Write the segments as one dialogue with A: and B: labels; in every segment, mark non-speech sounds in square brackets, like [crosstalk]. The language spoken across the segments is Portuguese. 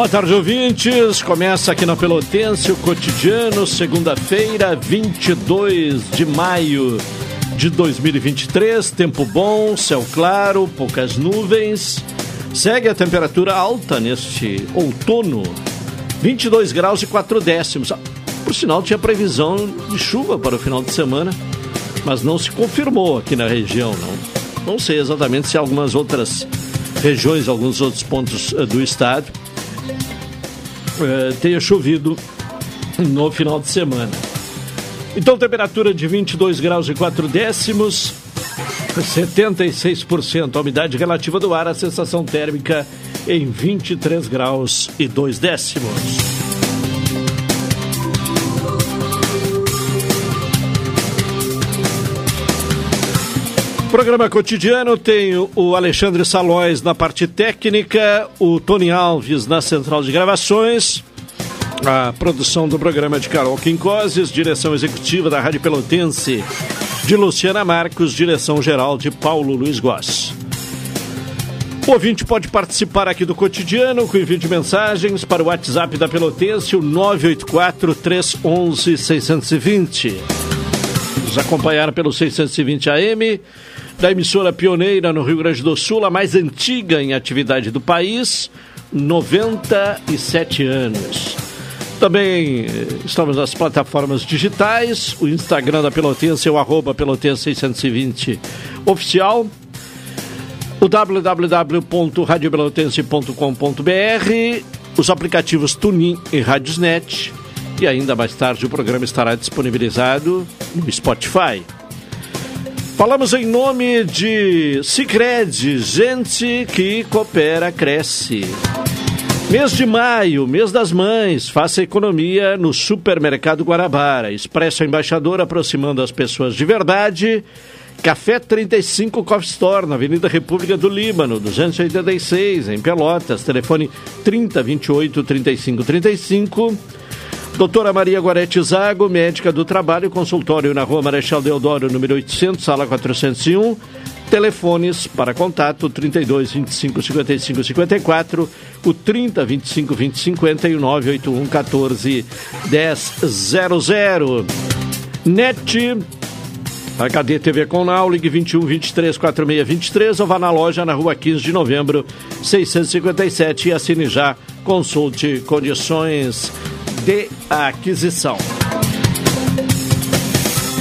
A: Boa tarde, ouvintes. Começa aqui na Pelotense o cotidiano, segunda-feira, 22 de maio de 2023. Tempo bom, céu claro, poucas nuvens. Segue a temperatura alta neste outono, 22 graus e 4 décimos. Por sinal, tinha previsão de chuva para o final de semana, mas não se confirmou aqui na região, não. Não sei exatamente se algumas outras regiões, alguns outros pontos eh, do estado eh, tenha chovido no final de semana. Então, temperatura de 22 graus e 4 décimos, 76% a umidade relativa do ar, a sensação térmica em 23 graus e 2 décimos. Programa cotidiano tem o Alexandre Salóis na parte técnica, o Tony Alves na central de gravações, a produção do programa de Carol Quincoses, direção executiva da Rádio Pelotense de Luciana Marcos, direção geral de Paulo Luiz Goss. O ouvinte pode participar aqui do cotidiano com envio de mensagens para o WhatsApp da Pelotense, o 984 311 620. Nos acompanhar pelo 620 AM da emissora pioneira no Rio Grande do Sul, a mais antiga em atividade do país, 97 anos. Também eh, estamos nas plataformas digitais, o Instagram da Pelotense é o arroba Pelotense 620 oficial, o www.radiopelotense.com.br, os aplicativos Tunin e Radiosnet e ainda mais tarde o programa estará disponibilizado no Spotify. Falamos em nome de Sicredi, gente que coopera cresce. Mês de maio, mês das mães, faça economia no Supermercado Guarabara. Expresso Embaixador aproximando as pessoas de verdade. Café 35 Coffee Store, na Avenida República do Líbano, 286, em Pelotas. Telefone 3028 3535. Doutora Maria Gorete Zago, médica do trabalho, consultório na rua Marechal Deodoro, número 800, sala 401. Telefones para contato 32 25 55 54, o 30 25 20 50 e o 981 14 10 00. NET HD TV com Now, ligue 21 23 46 23 ou vá na loja na rua 15 de novembro 657 e assine já. Consulte condições de aquisição.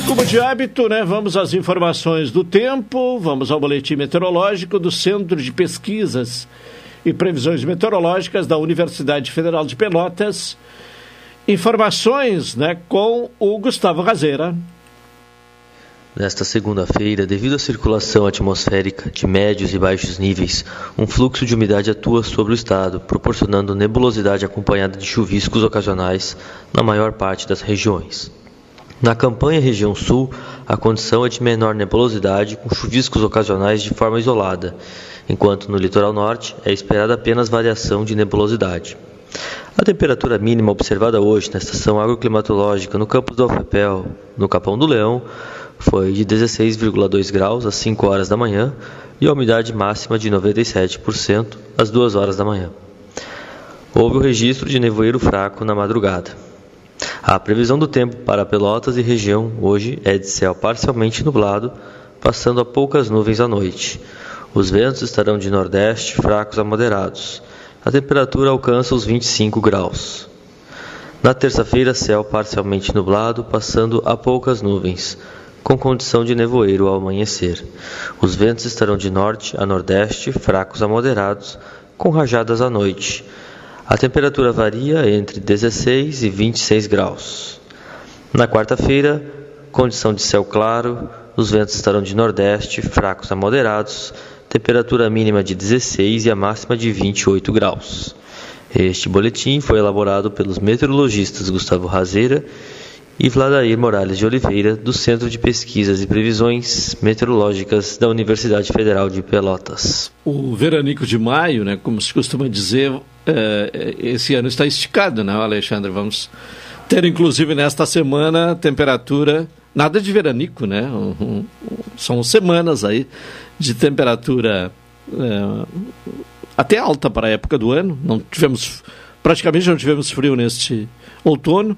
A: Como de hábito, né, vamos às informações do tempo, vamos ao boletim meteorológico do Centro de Pesquisas e Previsões Meteorológicas da Universidade Federal de Pelotas. Informações né, com o Gustavo Razeira.
B: Nesta segunda-feira, devido à circulação atmosférica de médios e baixos níveis, um fluxo de umidade atua sobre o estado, proporcionando nebulosidade acompanhada de chuviscos ocasionais na maior parte das regiões. Na campanha região sul, a condição é de menor nebulosidade, com chuviscos ocasionais de forma isolada, enquanto no litoral norte é esperada apenas variação de nebulosidade. A temperatura mínima observada hoje na estação agroclimatológica no campus do Alfepel, no Capão do Leão, foi de 16,2 graus às 5 horas da manhã e a umidade máxima de 97% às 2 horas da manhã. Houve o registro de nevoeiro fraco na madrugada. A previsão do tempo para Pelotas e região hoje é de céu parcialmente nublado, passando a poucas nuvens à noite. Os ventos estarão de nordeste fracos a moderados. A temperatura alcança os 25 graus. Na terça-feira, céu parcialmente nublado, passando a poucas nuvens com condição de nevoeiro ao amanhecer. Os ventos estarão de norte a nordeste, fracos a moderados, com rajadas à noite. A temperatura varia entre 16 e 26 graus. Na quarta-feira, condição de céu claro, os ventos estarão de nordeste, fracos a moderados, temperatura mínima de 16 e a máxima de 28 graus. Este boletim foi elaborado pelos meteorologistas Gustavo Razeira e Vladair Morales de Oliveira, do Centro de Pesquisas e Previsões Meteorológicas da Universidade Federal de Pelotas.
A: O veranico de maio, né, como se costuma dizer, é, esse ano está esticado, né, Alexandre? Vamos ter, inclusive, nesta semana, temperatura, nada de veranico, né? São semanas aí de temperatura é, até alta para a época do ano. Não tivemos, praticamente não tivemos frio neste outono.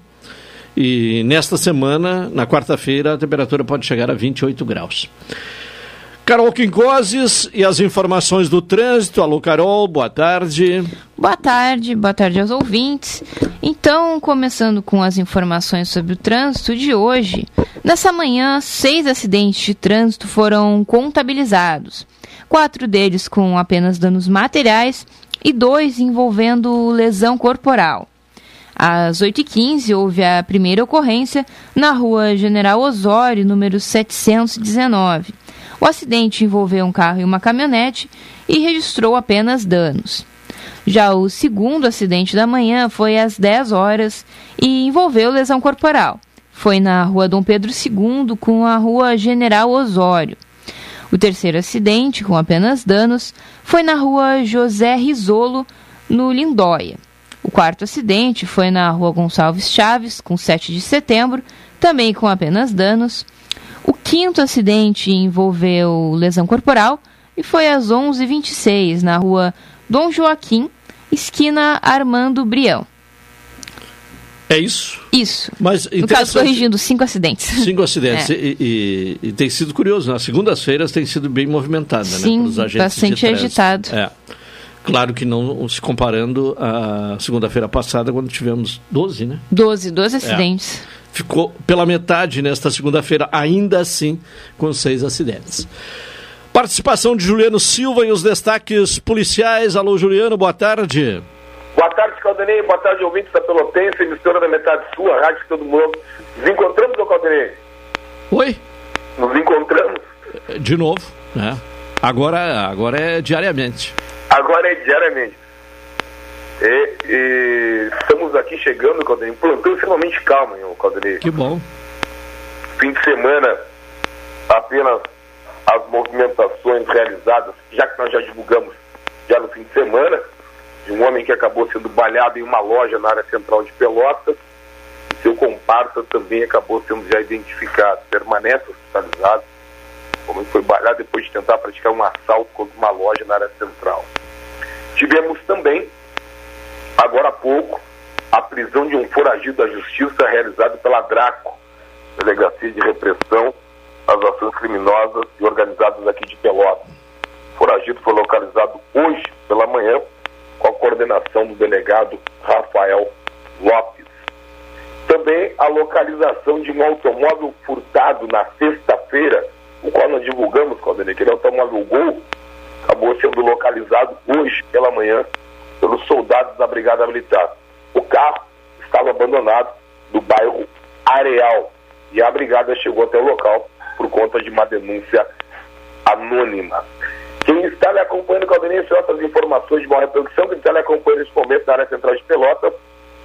A: E nesta semana, na quarta-feira, a temperatura pode chegar a 28 graus. Carol Quincoses e as informações do trânsito. Alô, Carol, boa tarde.
C: Boa tarde, boa tarde aos ouvintes. Então, começando com as informações sobre o trânsito de hoje. Nessa manhã, seis acidentes de trânsito foram contabilizados. Quatro deles com apenas danos materiais e dois envolvendo lesão corporal. Às 8h15, houve a primeira ocorrência na rua General Osório, número 719. O acidente envolveu um carro e uma caminhonete e registrou apenas danos. Já o segundo acidente da manhã foi às 10 horas e envolveu lesão corporal. Foi na rua Dom Pedro II com a rua General Osório. O terceiro acidente, com apenas danos, foi na rua José Risolo, no Lindóia. O quarto acidente foi na rua Gonçalves Chaves, com 7 de setembro, também com apenas danos. O quinto acidente envolveu lesão corporal e foi às 11h26 na rua Dom Joaquim, esquina Armando Brião.
A: É isso?
C: Isso.
A: Mas,
C: no caso, corrigindo, cinco acidentes.
A: Cinco acidentes. [laughs] É. E, e, e, tem sido curioso, nas segundas-feiras tem sido bem movimentada,
C: Sim,
A: né?
C: Agentes bastante agitado.
A: É. Claro que não se comparando à segunda-feira passada, quando tivemos 12, né?
C: 12, 12 acidentes.
A: É. Ficou pela metade nesta segunda-feira, ainda assim, com seis acidentes. Participação de Juliano Silva e os destaques policiais. Alô, Juliano, boa tarde.
D: Boa tarde, Caldenei. Boa tarde, ouvintes da Pelotense, emissora da Metade Sul, a rádio todo mundo. Nos encontramos, ô Caldenei?
A: Oi?
D: Nos encontramos.
A: De novo, né? Agora, agora é diariamente.
D: Agora é diariamente. E, e estamos aqui chegando, Caldenei, um plantão extremamente calmo, Caldenei.
A: Que bom.
D: Fim de semana, apenas as movimentações realizadas, já que nós já divulgamos já no fim de semana, de um homem que acabou sendo balhado em uma loja na área central de Pelotas, e seu comparsa também acabou sendo já identificado, permanece hospitalizado, como foi balhado depois de tentar praticar um assalto contra uma loja na área central. Tivemos também, agora há pouco, a prisão de um foragido da justiça realizado pela DRACO, Delegacia de Repressão às Ações Criminosas e Organizadas aqui de Pelotas. O foragido foi localizado hoje pela manhã com a coordenação do delegado Rafael Lopes. Também a localização de um automóvel furtado na sexta-feira, o qual nós divulgamos, Claudinei, aquele automóvel Gol, acabou sendo localizado hoje pela manhã pelos soldados da Brigada Militar. O carro estava abandonado no bairro Areal e a brigada chegou até o local por conta de uma denúncia anônima. Quem está lhe acompanhando, Caldenei, essas informações de boa reprodução, quem está lhe acompanhando nesse momento na área central de Pelotas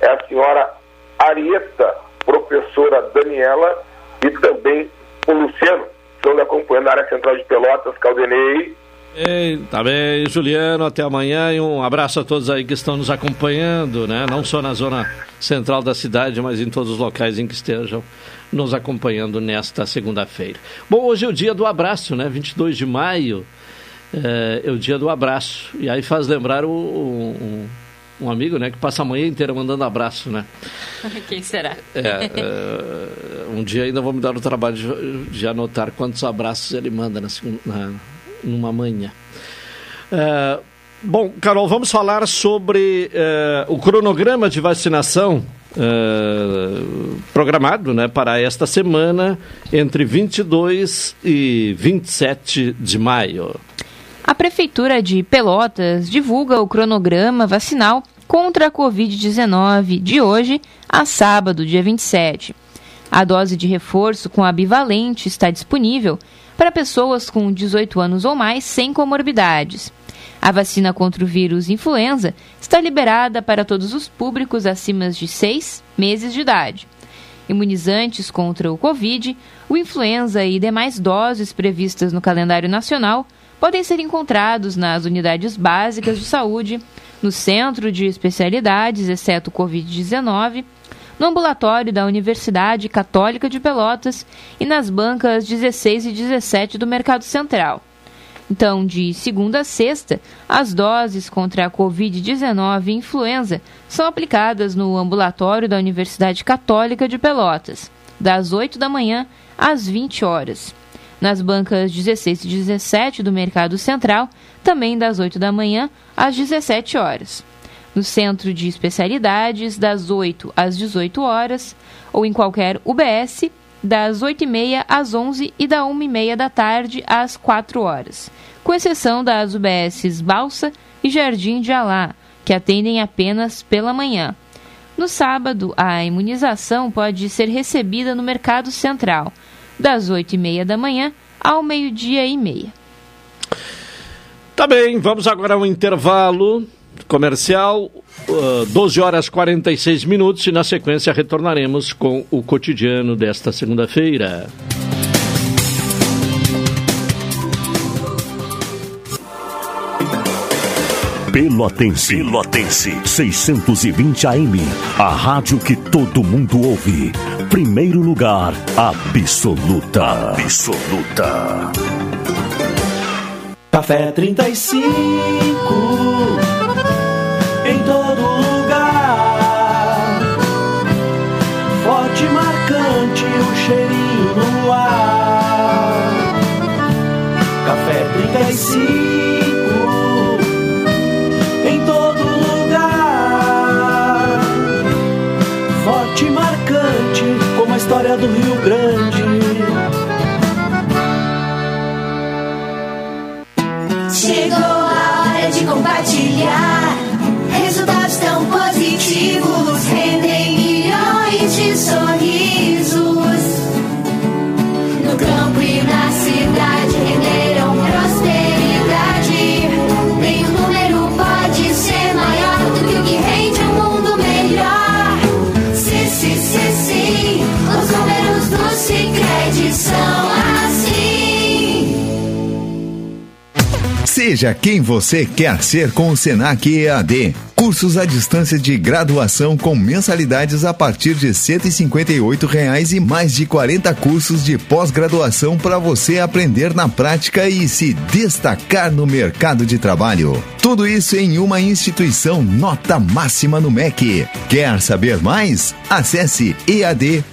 D: é a senhora Arieta, professora Daniela e também o Luciano, estão lhe acompanhando na área central de Pelotas, Caldenei.
A: Ei, tá bem, Juliano, até amanhã e um abraço a todos aí que estão nos acompanhando, né? Não só na zona central da cidade, mas em todos os locais em que estejam nos acompanhando nesta segunda-feira. Bom, hoje é o dia do abraço, né? 22 de maio é, é o dia do abraço. E aí faz lembrar o, um, um, amigo, né? Que passa a manhã inteira mandando abraço, né? [laughs]
C: Quem será?
A: É, é, um dia ainda vou me dar o trabalho de, de anotar quantos abraços ele manda na, na numa manhã. É, bom, Carol, vamos falar sobre é, o cronograma de vacinação é, programado né, para esta semana, entre 22 e 27 de maio.
C: A Prefeitura de Pelotas divulga o cronograma vacinal contra a Covid-19 de hoje a sábado, dia 27. A dose de reforço com a bivalente está disponível para pessoas com 18 anos ou mais sem comorbidades. A vacina contra o vírus influenza está liberada para todos os públicos acima de 6 meses de idade. Imunizantes contra o Covid, o influenza e demais doses previstas no calendário nacional podem ser encontrados nas unidades básicas de saúde, no Centro de Especialidades, exceto Covid-19, no ambulatório da Universidade Católica de Pelotas e nas bancas 16 e 17 do Mercado Central. Então, de segunda a sexta, as doses contra a Covid-19 e influenza são aplicadas no ambulatório da Universidade Católica de Pelotas, das 8 da manhã às 20 horas. Nas bancas 16 e 17 do Mercado Central, também das 8 da manhã às 17 horas. No Centro de Especialidades, das 8 às 18 horas, ou em qualquer UBS, das 8h30 às 11 e da 1h30 da tarde às 4 horas, com exceção das UBSs Balsa e Jardim de Alá, que atendem apenas pela manhã. No sábado, a imunização pode ser recebida no Mercado Central, das 8h30 da manhã ao meio-dia e meia.
A: Tá bem, vamos agora ao intervalo comercial, uh, 12 horas 46 minutos, e na sequência retornaremos com o cotidiano desta segunda-feira.
E: Pelotense. Pelotense. 620 AM. A rádio que todo mundo ouve. Primeiro lugar, absoluta. Absoluta.
F: Café 35 35 em todo lugar. Forte e marcante como a história do Rio Grande.
G: Chegou a hora de compartilhar.
H: Seja quem você quer ser com o Senac EAD. Cursos à distância de graduação com mensalidades a partir de 158 reais e mais de 40 cursos de pós-graduação para você aprender na prática e se destacar no mercado de trabalho. Tudo isso em uma instituição nota máxima no MEC. Quer saber mais? Acesse ead.senac.br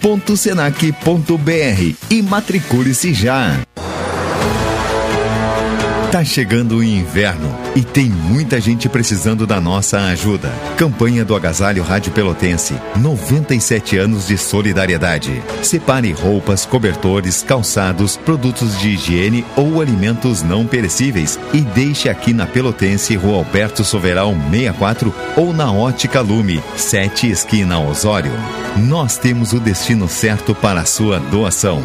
H: e matricule-se já. Tá chegando o inverno e tem muita gente precisando da nossa ajuda. Campanha do Agasalho Rádio Pelotense. 97 anos de solidariedade. Separe roupas, cobertores, calçados, produtos de higiene ou alimentos não perecíveis e deixe aqui na Pelotense, Rua Alberto Soveral 64 ou na Ótica Lume, 7 esquina Osório. Nós temos o destino certo para a sua doação.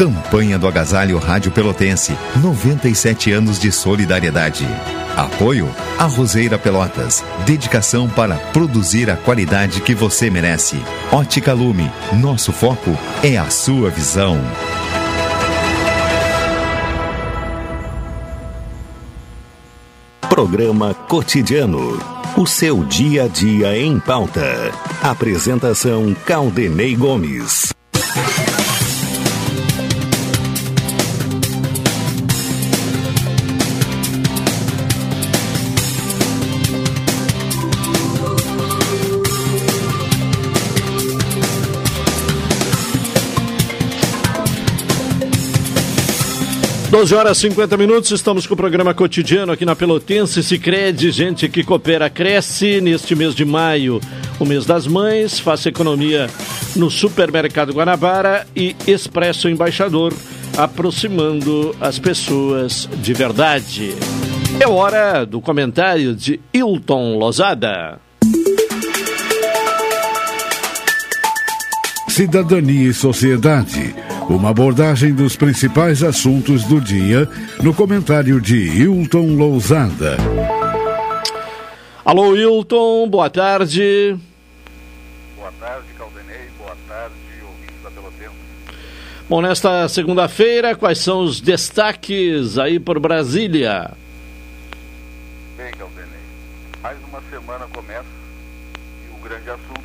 H: Campanha do Agasalho Rádio Pelotense. 97 anos de solidariedade. Apoio a Roseira Pelotas. Dedicação para produzir a qualidade que você merece. Ótica Lume. Nosso foco é a sua visão.
E: Programa Cotidiano. O seu dia a dia em pauta. Apresentação Caldenei Gomes.
A: Doze horas e 50 minutos, estamos com o programa cotidiano aqui na Pelotense. Se crede, gente que coopera, cresce. Neste mês de maio, o mês das mães, faça economia no Supermercado Guanabara e Expresso Embaixador. aproximando as pessoas de verdade. É hora do comentário de Hilton Lozada.
I: Cidadania e Sociedade. Uma abordagem dos principais assuntos do dia no comentário de Hilton Lousada.
A: Alô, Hilton, boa tarde.
J: Boa tarde, Caldenei. Boa tarde, ouvintes da Pelotense.
A: Bom, nesta segunda-feira, quais são os destaques aí por Brasília?
J: Bem, Caldenei, mais uma semana começa e o grande assunto,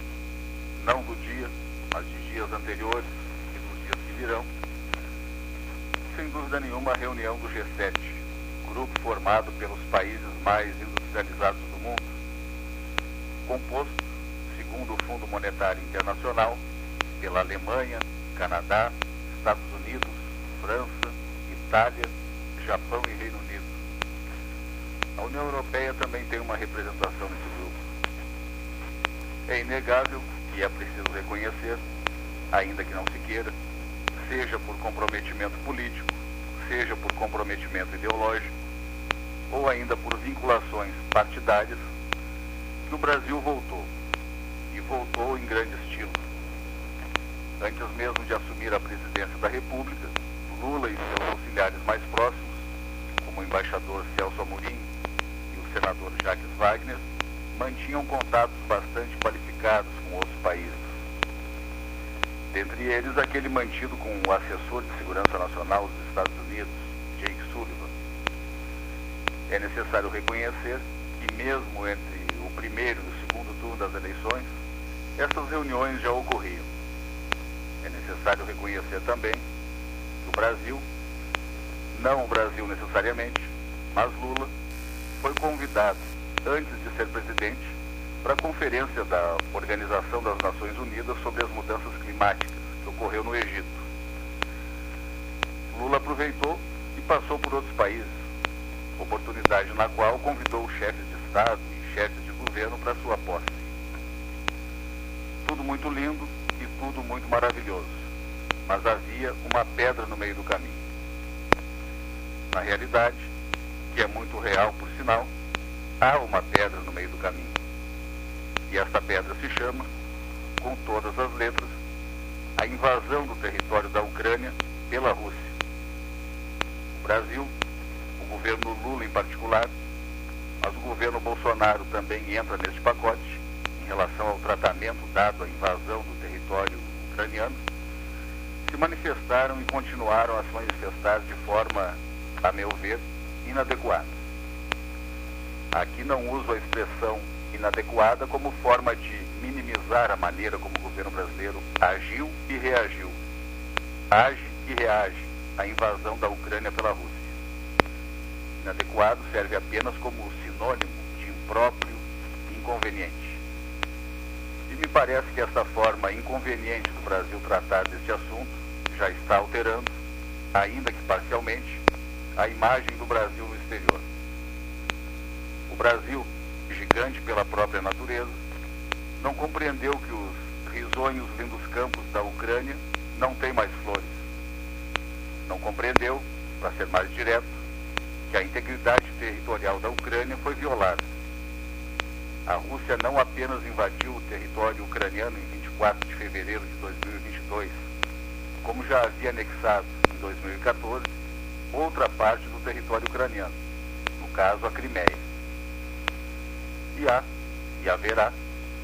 J: não do dia, mas de dias anteriores e dos dias que virão, sem dúvida nenhuma a reunião do G7, grupo formado pelos países mais industrializados do mundo, composto, segundo o Fundo Monetário Internacional, pela Alemanha, Canadá, Estados Unidos, França, Itália, Japão e Reino Unido. A União Europeia também tem uma representação nesse grupo. É inegável e é preciso reconhecer, ainda que não se queira, seja por comprometimento político, seja por comprometimento ideológico, ou ainda por vinculações partidárias, que o Brasil voltou. E voltou em grande estilo. Antes mesmo de assumir a presidência da República, Lula e seus auxiliares mais próximos, como o embaixador Celso Amorim e o senador Jacques Wagner, mantinham contatos bastante qualificados com outros países. Dentre eles, aquele mantido com o assessor de segurança nacional dos Estados Unidos, Jake Sullivan. É necessário reconhecer que, mesmo entre o primeiro e o segundo turno das eleições, essas reuniões já ocorriam. É necessário reconhecer também que o Brasil, não o Brasil necessariamente, mas Lula, foi convidado, antes de ser presidente, para a conferência da Organização das Nações Unidas sobre as mudanças climáticas, que ocorreu no Egito. Lula aproveitou e passou por outros países, oportunidade na qual convidou chefes de Estado e chefes de governo para sua posse. Tudo muito lindo e tudo muito maravilhoso, mas havia uma pedra no meio do caminho. Na realidade, que é muito real por sinal, há uma pedra no meio do caminho. E esta pedra se chama, com todas as letras, a invasão do território da Ucrânia pela Rússia. O Brasil, o governo Lula em particular, mas o governo Bolsonaro também entra neste pacote em relação ao tratamento dado à invasão do território ucraniano, se manifestaram e continuaram a se manifestar de forma, a meu ver, inadequada. Aqui não uso a expressão inadequada como forma de minimizar a maneira como o governo brasileiro agiu e reagiu. Age e reage à invasão da Ucrânia pela Rússia. Inadequado serve apenas como sinônimo de impróprio e inconveniente. E me parece que essa forma inconveniente do Brasil tratar deste assunto já está alterando, ainda que parcialmente, a imagem do Brasil no exterior. O Brasil, gigante pela própria natureza, não compreendeu que os risonhos lindos campos da Ucrânia não têm mais flores. Não compreendeu, para ser mais direto, que a integridade territorial da Ucrânia foi violada. A Rússia não apenas invadiu o território ucraniano em 24 de fevereiro de 2022, como já havia anexado em 2014 outra parte do território ucraniano, no caso a Crimeia. E há, e haverá,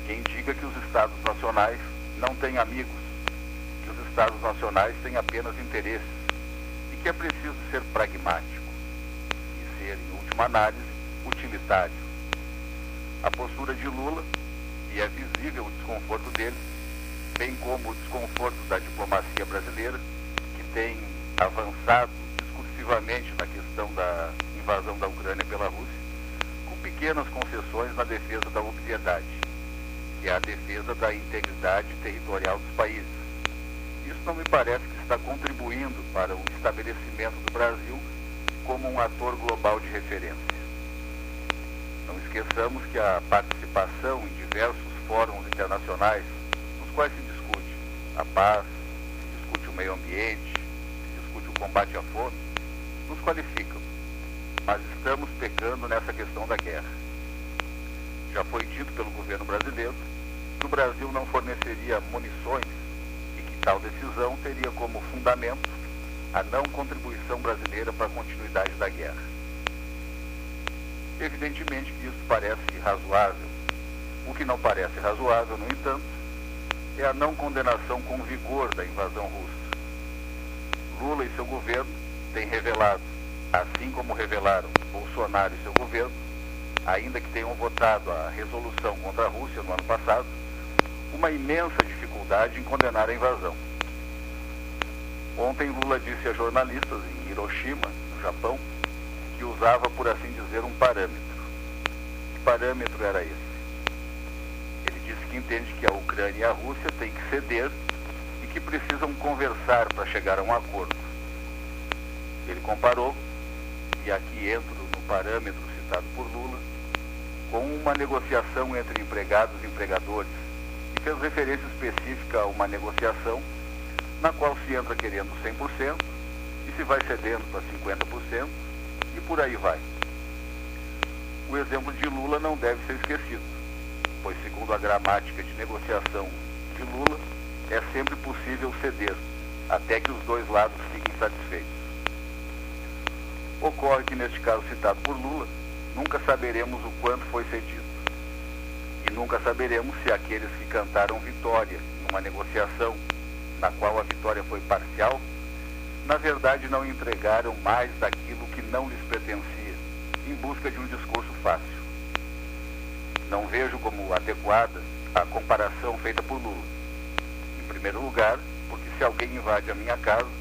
J: quem diga que os Estados nacionais não têm amigos, que os Estados nacionais têm apenas interesses e que é preciso ser pragmático e ser, em última análise, utilitário. A postura de Lula, e é visível o desconforto dele, bem como o desconforto da diplomacia brasileira, que tem avançado discursivamente na questão da invasão da Ucrânia pela Rússia, pequenas concessões na defesa da obviedade, que é a defesa da integridade territorial dos países. Isso não me parece que está contribuindo para o estabelecimento do Brasil como um ator global de referência. Não esqueçamos que a participação em diversos fóruns internacionais, nos quais se discute a paz, se discute o meio ambiente, se discute o combate à fome nos qualificam, mas estamos pecando nessa questão da guerra. Já foi dito pelo governo brasileiro que o Brasil não forneceria munições e que tal decisão teria como fundamento a não contribuição brasileira para a continuidade da guerra. Evidentemente que isso parece razoável. O que não parece razoável, no entanto, é a não condenação com vigor da invasão russa. Lula e seu governo têm revelado, assim como revelaram Bolsonaro e seu governo, ainda que tenham votado a resolução contra a Rússia no ano passado, uma imensa dificuldade em condenar a invasão. Ontem Lula disse a jornalistas em Hiroshima, no Japão, que usava, por assim dizer, um parâmetro. Que parâmetro era esse? Ele disse que entende que a Ucrânia e a Rússia têm que ceder e que precisam conversar para chegar a um acordo. Ele comparou, e aqui entro no parâmetro citado por Lula, com uma negociação entre empregados e empregadores, e fez referência específica a uma negociação na qual se entra querendo 100% e se vai cedendo para 50% e por aí vai. O exemplo de Lula não deve ser esquecido, pois, segundo a gramática de negociação de Lula, é sempre possível ceder, até que os dois lados fiquem satisfeitos. Ocorre que, neste caso citado por Lula, nunca saberemos o quanto foi cedido. E nunca saberemos se aqueles que cantaram vitória numa negociação na qual a vitória foi parcial, na verdade não entregaram mais daquilo que não lhes pertencia, em busca de um discurso fácil. Não vejo como adequada a comparação feita por Lula. Em primeiro lugar, porque se alguém invade a minha casa,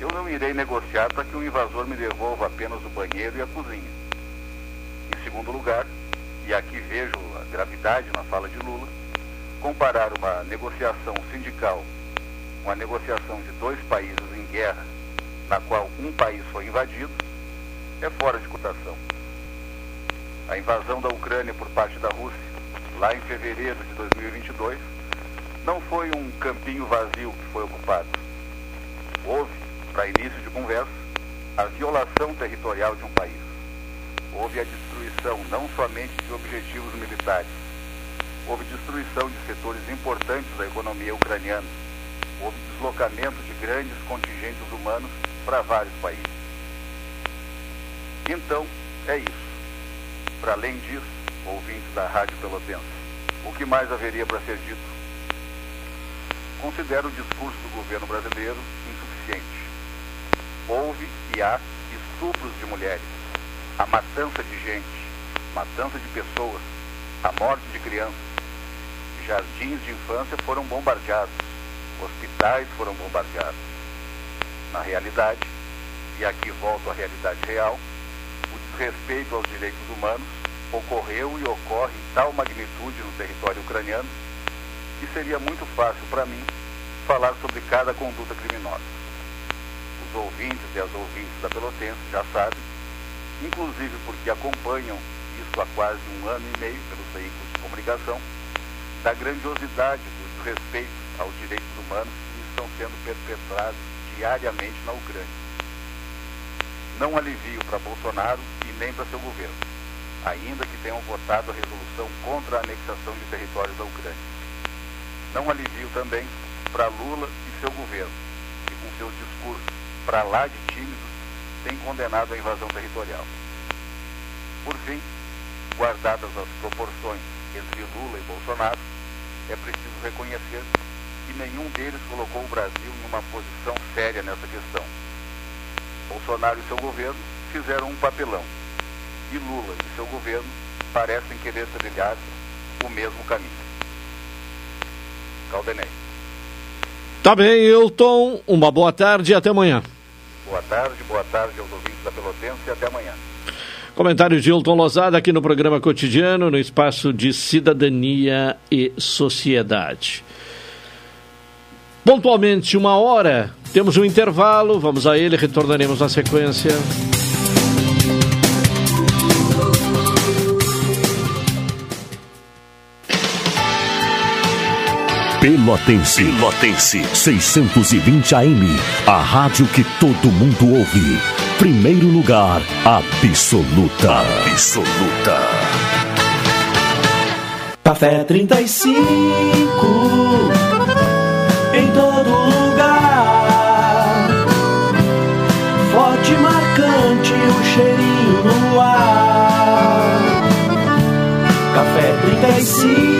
J: eu não irei negociar para que o invasor me devolva apenas o banheiro e a cozinha. Em segundo lugar, e aqui vejo a gravidade na fala de Lula, comparar uma negociação sindical com a negociação de dois países em guerra, na qual um país foi invadido, é fora de cotação. A invasão da Ucrânia por parte da Rússia, lá em fevereiro de 2022, não foi um campinho vazio que foi ocupado. Houve, para início de conversa, a violação territorial de um país. Houve a destruição não somente de objetivos militares, houve destruição de setores importantes da economia ucraniana, houve deslocamento de grandes contingentes humanos para vários países. Então, é isso. Para além disso, ouvintes da Rádio Pelotense, o que mais haveria para ser dito? Considero o discurso do governo brasileiro insuficiente. Houve e há estupros de mulheres, a matança de gente, matança de pessoas, a morte de crianças. Jardins de infância foram bombardeados, hospitais foram bombardeados. Na realidade, e aqui volto à realidade real, o desrespeito aos direitos humanos ocorreu e ocorre em tal magnitude no território ucraniano que seria muito fácil para mim falar sobre cada conduta criminosa. Os ouvintes e as ouvintes da Pelotense já sabem, inclusive porque acompanham isso há quase um ano e meio pelos veículos de comunicação, da grandiosidade do desrespeito aos direitos humanos que estão sendo perpetrados diariamente na Ucrânia. Não alivio para Bolsonaro e nem para seu governo, ainda que tenham votado a resolução contra a anexação de territórios da Ucrânia. Não alivio também para Lula e seu governo, que com seus discursos para lá de tímidos têm condenado a invasão territorial. Por fim, guardadas as proporções entre Lula e Bolsonaro, é preciso reconhecer que nenhum deles colocou o Brasil em uma posição séria nessa questão. Bolsonaro e seu governo fizeram um papelão. E Lula e seu governo parecem querer trilhar o mesmo caminho. Caldenei.
A: Tá bem, Hilton. Uma boa tarde e até amanhã.
J: Boa tarde, boa tarde aos ouvintes da Pelotense e até amanhã.
A: Comentário de Hilton Lozada aqui no programa cotidiano, no espaço de cidadania e sociedade. Pontualmente uma hora, temos um intervalo, vamos a ele, retornaremos na sequência.
E: Pelotense. Pelotense. 620 AM. A rádio que todo mundo ouve. Primeiro lugar, absoluta. Absoluta.
F: Café 35 em todo lugar. Forte e marcante o cheirinho no ar. Café 35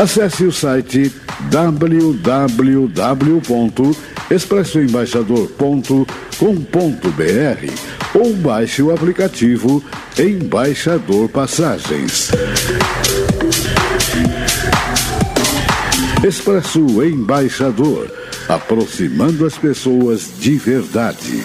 I: Acesse o site www.expressoembaixador.com.br ou baixe o aplicativo Embaixador Passagens. Expresso Embaixador, aproximando as pessoas de verdade.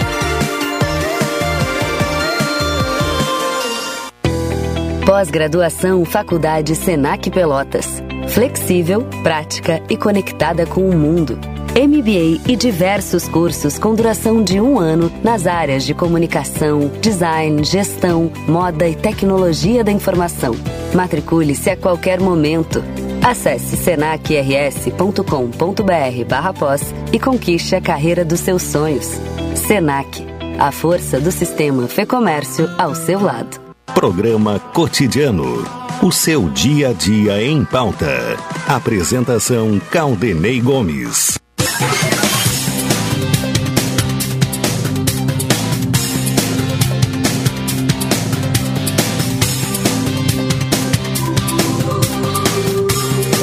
K: Pós-graduação Faculdade Senac Pelotas. Flexível, prática e conectada com o mundo. MBA e diversos cursos com duração de um ano nas áreas de comunicação, design, gestão, moda e tecnologia da informação. Matricule-se a qualquer momento. Acesse senacrs.com.br barra pós e conquiste a carreira dos seus sonhos. Senac, a força do sistema Fê Comércio ao seu lado.
E: Programa Cotidiano. O seu dia a dia em pauta. Apresentação Caldenei Gomes.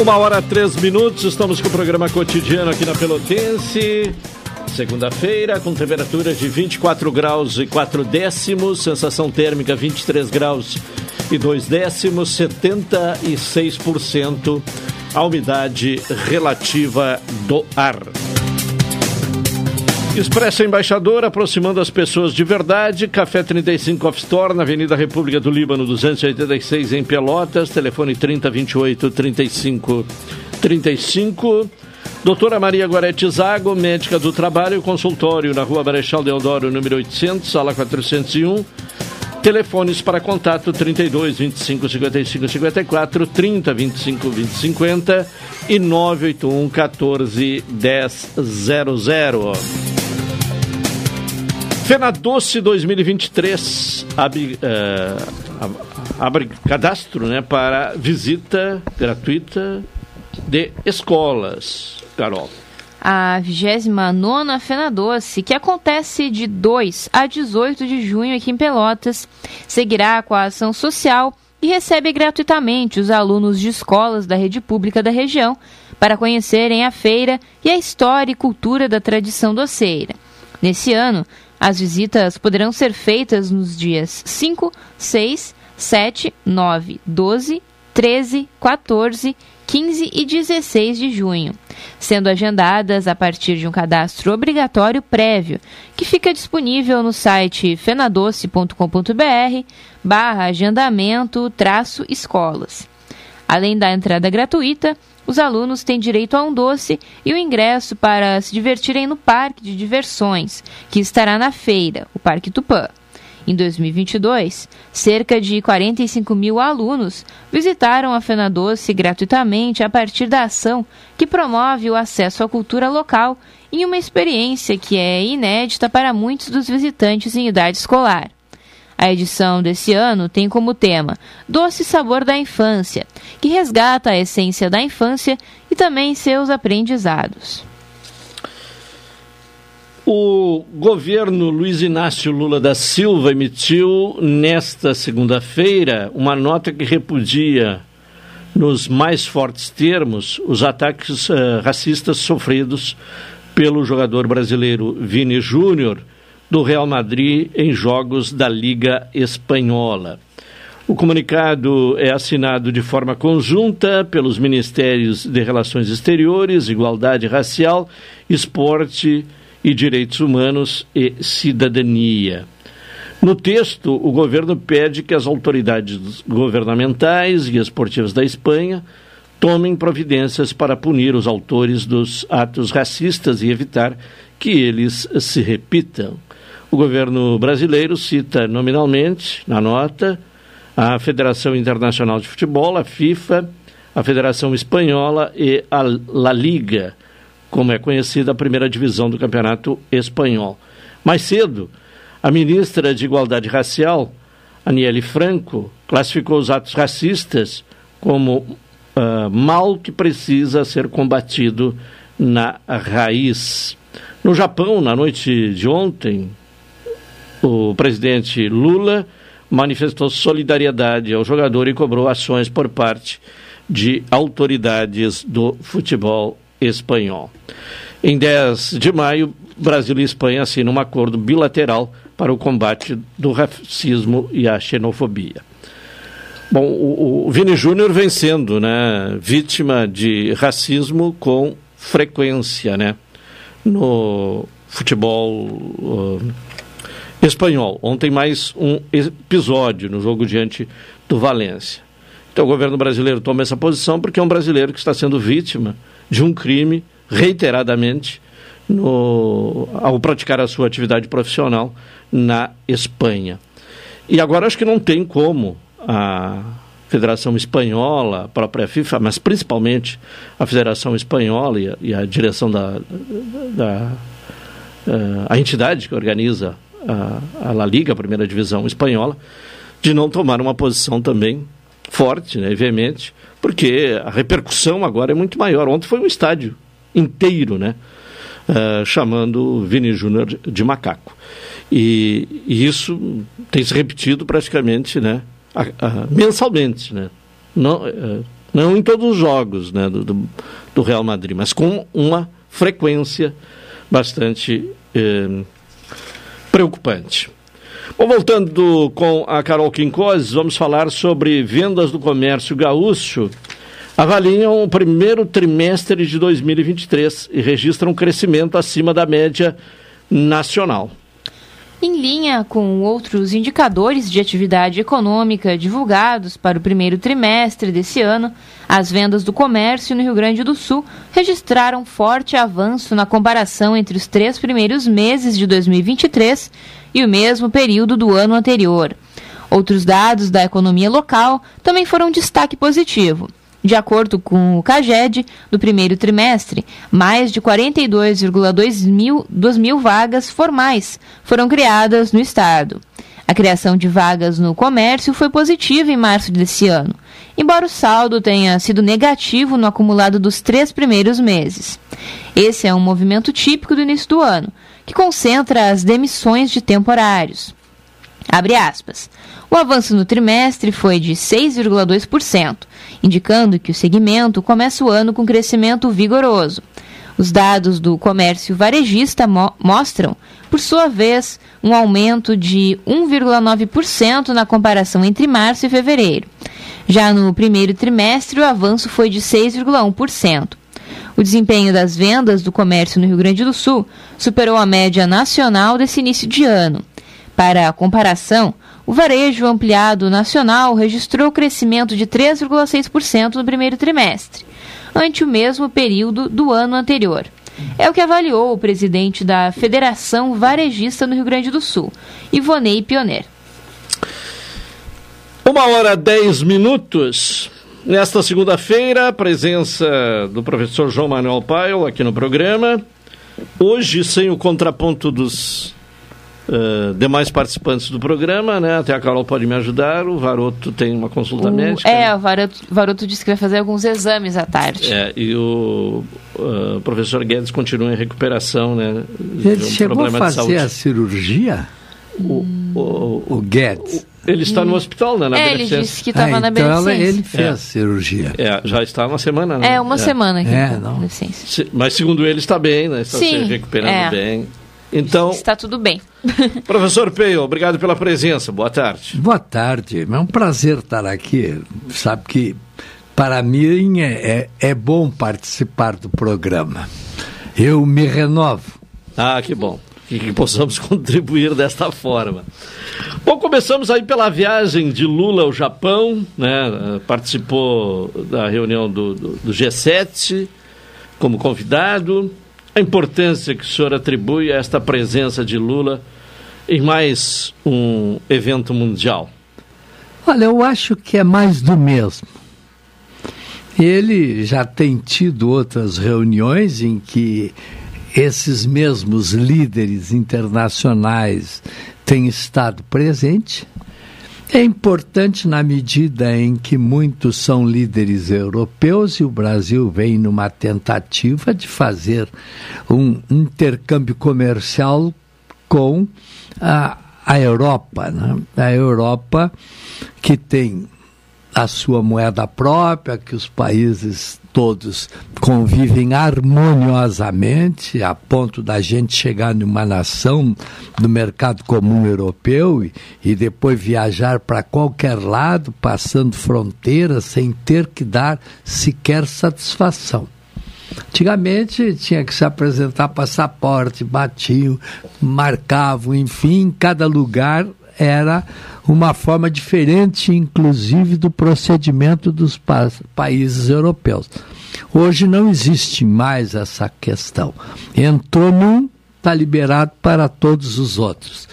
A: Uma hora três minutos, estamos com o programa cotidiano aqui na Pelotense. Segunda-feira, com temperaturas de 24 graus e 4 décimos, sensação térmica 23 graus e 2 décimos, 76% a umidade relativa do ar. Expresso Embaixador, aproximando as pessoas de verdade. Café 35 Off Store, na Avenida República do Líbano, 286, em Pelotas. Telefone 3028 35 35. Doutora Maria Gorete Zago, médica do trabalho, consultório na Rua Marechal Deodoro, número 800, sala 401. Telefones para contato 32 25 55 54, 30 25 20 50 e 981 14 10 00. Fenadoce 2023 abre, uh, abre cadastro né, para visita gratuita de escolas. Carol.
C: A 29 Fena Doce, que acontece de 2 a 18 de junho aqui em Pelotas, seguirá com a ação social e recebe gratuitamente os alunos de escolas da rede pública da região para conhecerem a feira e a história e cultura da tradição doceira. Nesse ano, as visitas poderão ser feitas nos dias 5, 6, 7, 9, 12, 13, 14 15 e 16 de junho, sendo agendadas a partir de um cadastro obrigatório prévio, que fica disponível no site fenadoce.com.br barra agendamento traço escolas. Além da entrada gratuita, os alunos têm direito a um doce e o ingresso para se divertirem no Parque de Diversões, que estará na feira, o Parque Tupã. Em 2022, cerca de 45 mil alunos visitaram a Fena Doce gratuitamente a partir da ação que promove o acesso à cultura local em uma experiência que é inédita para muitos dos visitantes em idade escolar. A edição desse ano tem como tema Doce Sabor da Infância, que resgata a essência da infância e também seus aprendizados.
A: O governo Luiz Inácio Lula da Silva emitiu nesta segunda-feira uma nota que repudia, nos mais fortes termos, os ataques uh, racistas sofridos pelo jogador brasileiro Vini Júnior do Real Madrid em jogos da Liga Espanhola. O comunicado é assinado de forma conjunta pelos Ministérios de Relações Exteriores, Igualdade Racial, Esporte e Direitos Humanos e Cidadania. No texto, o governo pede que as autoridades governamentais e esportivas da Espanha tomem providências para punir os autores dos atos racistas e evitar que eles se repitam. O governo brasileiro cita nominalmente, na nota, a Federação Internacional de Futebol, a FIFA, a Federação Espanhola e a La Liga, como é conhecida a primeira divisão do Campeonato Espanhol. Mais cedo, a ministra de Igualdade Racial, Aniele Franco, classificou os atos racistas como uh, mal que precisa ser combatido na raiz. No Japão, na noite de ontem, o presidente Lula manifestou solidariedade ao jogador e cobrou ações por parte de autoridades do futebol espanhol. Em 10 de maio, Brasil e Espanha assinam um acordo bilateral para o combate do racismo e a xenofobia. Bom, o, o Vini Júnior vem sendo né, vítima de racismo com frequência né, no futebol uh, espanhol. Ontem mais um episódio no jogo diante do Valência. Então o governo brasileiro toma essa posição porque é um brasileiro que está sendo vítima de um crime reiteradamente no, ao praticar a sua atividade profissional na Espanha. E agora acho que não tem como a Federação Espanhola, a própria FIFA, mas principalmente a Federação Espanhola e a, e a direção da, da, uh, a entidade que organiza a, a La Liga, a primeira divisão espanhola, de não tomar uma posição também forte, né, veemente, porque a repercussão agora é muito maior. Ontem foi um estádio inteiro, né, uh, chamando Vini Júnior de macaco. E, e, isso tem se repetido praticamente, né, a, a, mensalmente, né, não, uh, não em todos os jogos, né, do, do, Real Madrid, mas com uma frequência bastante uh, preocupante. Bom, voltando com a Carol Quincoses, vamos falar sobre vendas do comércio gaúcho. Avaliam o primeiro trimestre de 2023 e registram um crescimento acima da média nacional.
C: Em linha com outros indicadores de atividade econômica divulgados para o primeiro trimestre desse ano, as vendas do comércio no Rio Grande do Sul registraram forte avanço na comparação entre os três primeiros meses de 2023 e o mesmo período do ano anterior. Outros dados da economia local também foram destaque positivo. De acordo com o CAGED, do primeiro trimestre, mais de 42,2 mil, mil vagas formais foram criadas no Estado. A criação de vagas no comércio foi positiva em março desse ano, embora o saldo tenha sido negativo no acumulado dos três primeiros meses. Esse é um movimento típico do início do ano, que concentra as demissões de temporários. Abre aspas. O avanço no trimestre foi de 6,2%, indicando que o segmento começa o ano com crescimento vigoroso. Os dados do comércio varejista mo mostram, por sua vez, um aumento de 1,9% na comparação entre março e fevereiro. Já no primeiro trimestre, o avanço foi de 6,1%. O desempenho das vendas do comércio no Rio Grande do Sul superou a média nacional desse início de ano. Para a comparação, o varejo ampliado nacional registrou crescimento de 3,6% no primeiro trimestre, ante o mesmo período do ano anterior. É o que avaliou o presidente da Federação Varejista no Rio Grande do Sul, Ivonei Pioner.
A: Uma hora dez minutos. Nesta segunda-feira, a presença do professor João Manuel Paio aqui no programa. Hoje, sem o contraponto dos uh, demais participantes do programa, né? Até a Carol pode me ajudar. O Varoto tem uma consulta
C: O-
A: médica.
C: é, o Varoto, Varoto disse que vai fazer alguns exames à tarde.
A: É, e o uh, professor Guedes continua em recuperação, né? de
L: Ele
A: um
L: chegou a
A: problema de
L: fazer a
A: saúde.
L: cirurgia?
A: O, o,
L: o Guedes.
A: Ele está no hospital, né? Na
C: É, ele disse que estava
L: Ah,
C: na
L: então ela-
C: beneficência.
L: ele fez
A: É.
L: a cirurgia.
A: É, já está uma semana, né?
C: É, uma semana aqui.
L: É,
C: na
L: não.
A: Mas segundo ele está bem, né? Está
C: Sim,
A: se recuperando
C: é.
A: bem. Então,
C: Está tudo bem. [laughs]
A: professor Peio, obrigado pela presença. Boa tarde.
L: Boa tarde, é um prazer estar aqui. Sabe que para mim é, é, é bom participar do programa. Eu me renovo.
A: Ah, que bom. Que, que possamos [laughs] contribuir desta forma. Bom, começamos aí pela viagem de Lula ao Japão, né? Eh, Participou da reunião do, do, do G7 como convidado. A importância que o senhor atribui a esta presença de Lula em mais um evento mundial.
L: Olha, eu acho que é mais do mesmo. Ele já tem tido outras reuniões em que esses mesmos líderes internacionais têm estado presentes. É importante na medida em que muitos são líderes europeus e o Brasil vem numa tentativa de fazer um intercâmbio comercial com a, a Europa. Né? A Europa que tem a sua moeda própria, que os países todos convivem harmoniosamente, a ponto da gente chegar numa nação do mercado comum europeu e, e depois viajar para qualquer lado, passando fronteiras, sem ter que dar sequer satisfação. Antigamente tinha que se apresentar passaporte, batiam, marcavam, enfim, em cada lugar era uma forma diferente, inclusive, do procedimento dos pa países europeus. Hoje não existe mais essa questão. Entrou num, está liberado para todos os outros.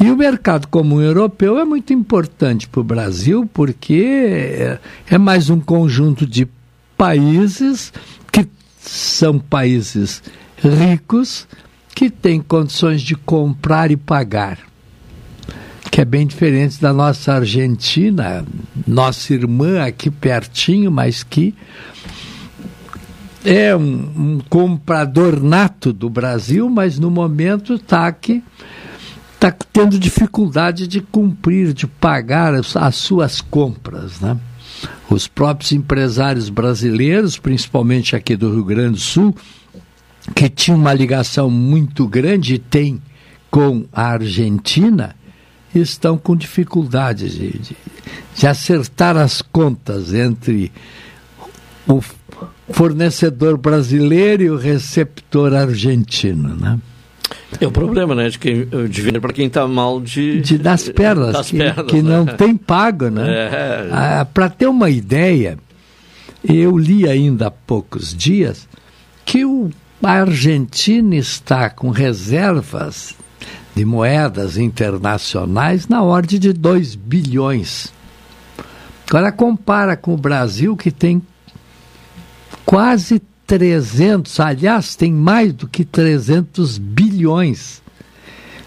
L: E o mercado comum europeu é muito importante para o Brasil, porque é, é mais um conjunto de países que são países ricos que têm condições de comprar e pagar que é bem diferente da nossa Argentina, nossa irmã aqui pertinho, mas que é um, um comprador nato do Brasil, mas no momento está aqui está tendo dificuldade de cumprir, de pagar as, as suas compras, né? Os próprios empresários brasileiros, principalmente aqui do Rio Grande do Sul, que tinham uma ligação muito grande e tem com a Argentina, estão com dificuldade de, de, de, acertar as contas entre o fornecedor brasileiro e o receptor argentino, né?
A: É o problema, né? De, quem, de vender para quem está mal de,
L: de das pernas,
A: das
L: que,
A: pernas,
L: que
A: né?
L: não tem pago, né?
A: É.
L: Ah, para ter uma ideia, eu li ainda há poucos dias que o, a Argentina está com reservas de moedas internacionais na ordem de 2 bilhões. Agora compara com o Brasil que tem quase 300, aliás, tem mais do que 300 bilhões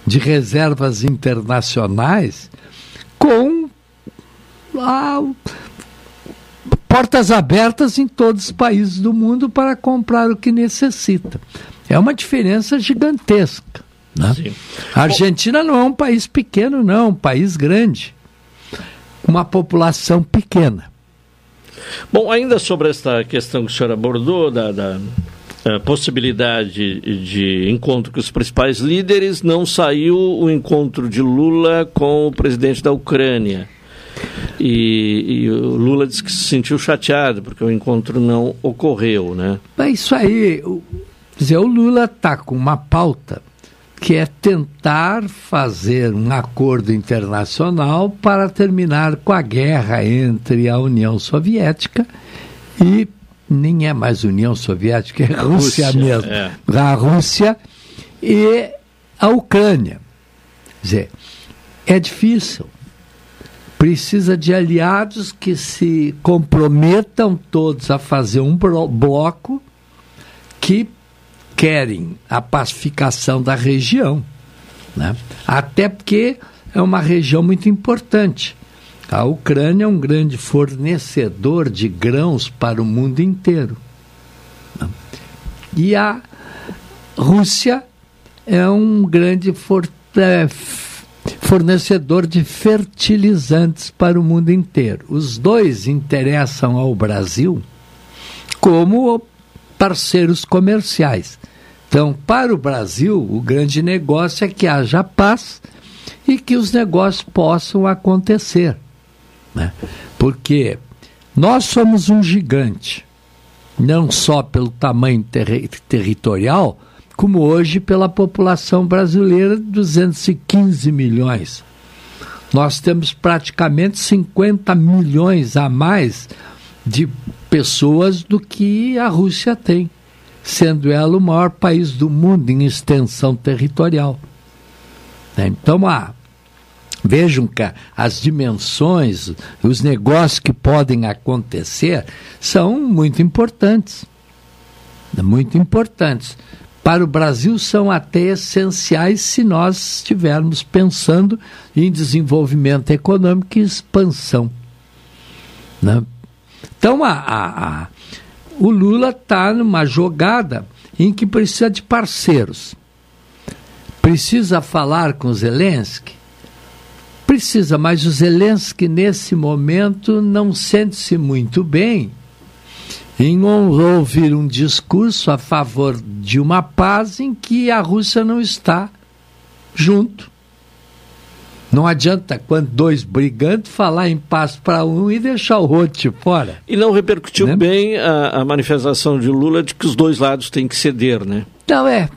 L: de reservas internacionais com ah, portas abertas em todos os países do mundo para comprar o que necessita. É uma diferença gigantesca. Né? A Argentina não é um país pequeno, não, é um país grande, uma população pequena.
A: Bom, ainda sobre esta questão que o senhor abordou, da, da possibilidade de encontro com os principais líderes, não saiu o encontro de Lula com o presidente da Ucrânia. E, e, o Lula disse que se sentiu chateado porque o encontro não ocorreu, né?
L: É isso aí. O, dizer, o Lula está com uma pauta que é tentar fazer um acordo internacional para terminar com a guerra entre a União Soviética e nem é mais União Soviética, é Rússia, Rússia mesmo. É. A Rússia e a Ucrânia. Quer dizer, é difícil. Precisa de aliados que se comprometam todos a fazer um bloco que querem a pacificação da região. Né? Até porque é uma região muito importante. A Ucrânia é um grande fornecedor de grãos para o mundo inteiro. Né? E a Rússia é um grande é, fornecedor de fertilizantes para o mundo inteiro. Os dois interessam ao Brasil como parceiros comerciais. Então, para o Brasil, o grande negócio é que haja paz e que os negócios possam acontecer. Né? Porque nós somos um gigante, não só pelo tamanho ter territorial, como hoje pela população brasileira, 215 milhões. Nós temos praticamente 50 milhões a mais de pessoas do que a Rússia tem, sendo ela o maior país do mundo em extensão territorial. Então, ah, vejam que as dimensões, os negócios que podem acontecer são muito importantes. Muito importantes para o Brasil são até essenciais se nós estivermos pensando em desenvolvimento econômico e expansão. Né? Então, a, a, a, o Lula está numa jogada em que precisa de parceiros. Precisa falar com Zelensky? Precisa, mas o Zelensky, nesse momento, não sente-se muito bem em ouvir um discurso a favor de uma paz em que a Rússia não está junto. Não adianta, quando dois brigando, falar em paz para um e deixar o outro fora.
A: E não repercutiu né? bem a, a, manifestação de Lula de que os dois lados têm que ceder, né?
L: Não, é.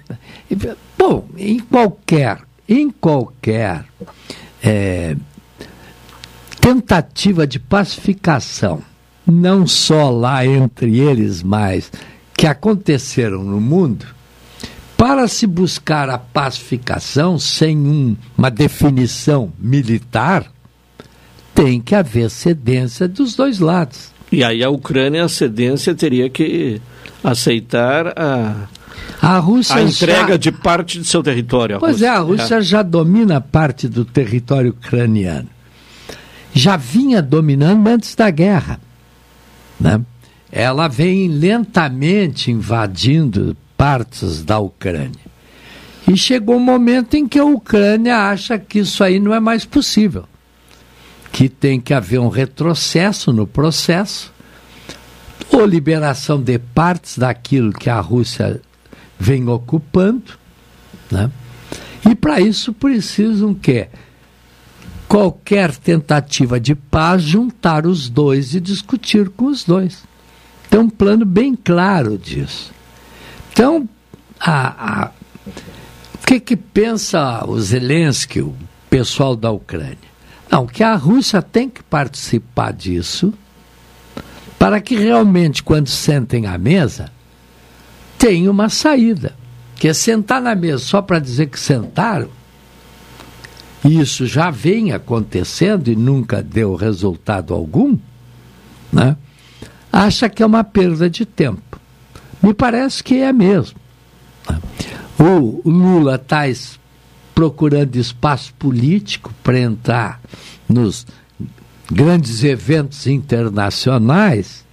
L: Bom, em qualquer, em qualquer é, tentativa de pacificação não só lá entre eles, mas que aconteceram no mundo, para se buscar a pacificação sem um, uma definição militar, tem que haver cedência dos dois lados.
A: E aí a Ucrânia, a cedência, teria que aceitar a, a, Rússia a entrega já... de parte de seu território.
L: Pois
A: Rússia.
L: é, a Rússia é. já domina parte do território ucraniano. Já vinha dominando antes da guerra né? ela vem lentamente invadindo partes da Ucrânia. E chegou um momento em que a Ucrânia acha que isso aí não é mais possível, que tem que haver um retrocesso no processo, ou liberação de partes daquilo que a Rússia vem ocupando, né? E para isso precisam que qualquer tentativa de paz juntar os dois e discutir com os dois. Tem um plano bem claro disso. Então, a, a, o que, que pensa o Zelensky, o pessoal da Ucrânia? Não, que a Rússia tem que participar disso para que realmente, quando sentem à mesa, tenha uma saída. Que é sentar na mesa só para dizer que sentaram, isso já vem acontecendo e nunca deu resultado algum, né? acha que é uma perda de tempo. Me parece que é mesmo. O Lula está procurando espaço político para entrar nos grandes eventos internacionais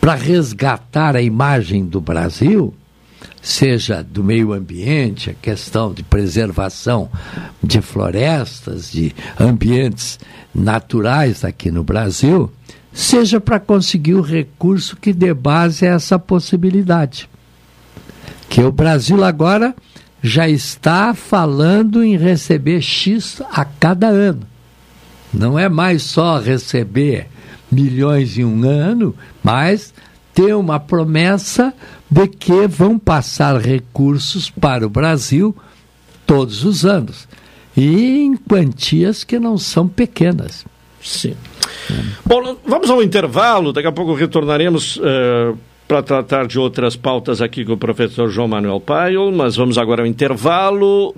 L: para resgatar a imagem do Brasil seja do meio ambiente, a questão de preservação de florestas, de ambientes naturais aqui no Brasil, seja para conseguir o recurso que dê base a essa possibilidade. Que o Brasil agora já está falando em receber X a cada ano. Não é mais só receber milhões em um ano, mas ter uma promessa de que vão passar recursos para o Brasil todos os anos. E em quantias que não são pequenas.
A: Sim. Bom, vamos ao intervalo, daqui a pouco retornaremos uh, para tratar de outras pautas aqui com o professor João Manuel Paio, mas vamos agora ao intervalo,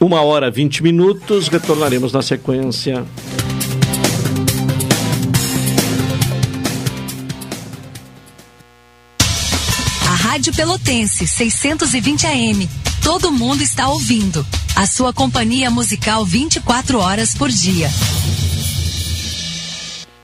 A: uma hora vinte minutos, retornaremos na sequência.
M: Rádio Pelotense 620 AM. Todo mundo está ouvindo. A sua companhia musical 24 horas por dia.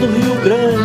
F: do Rio Grande.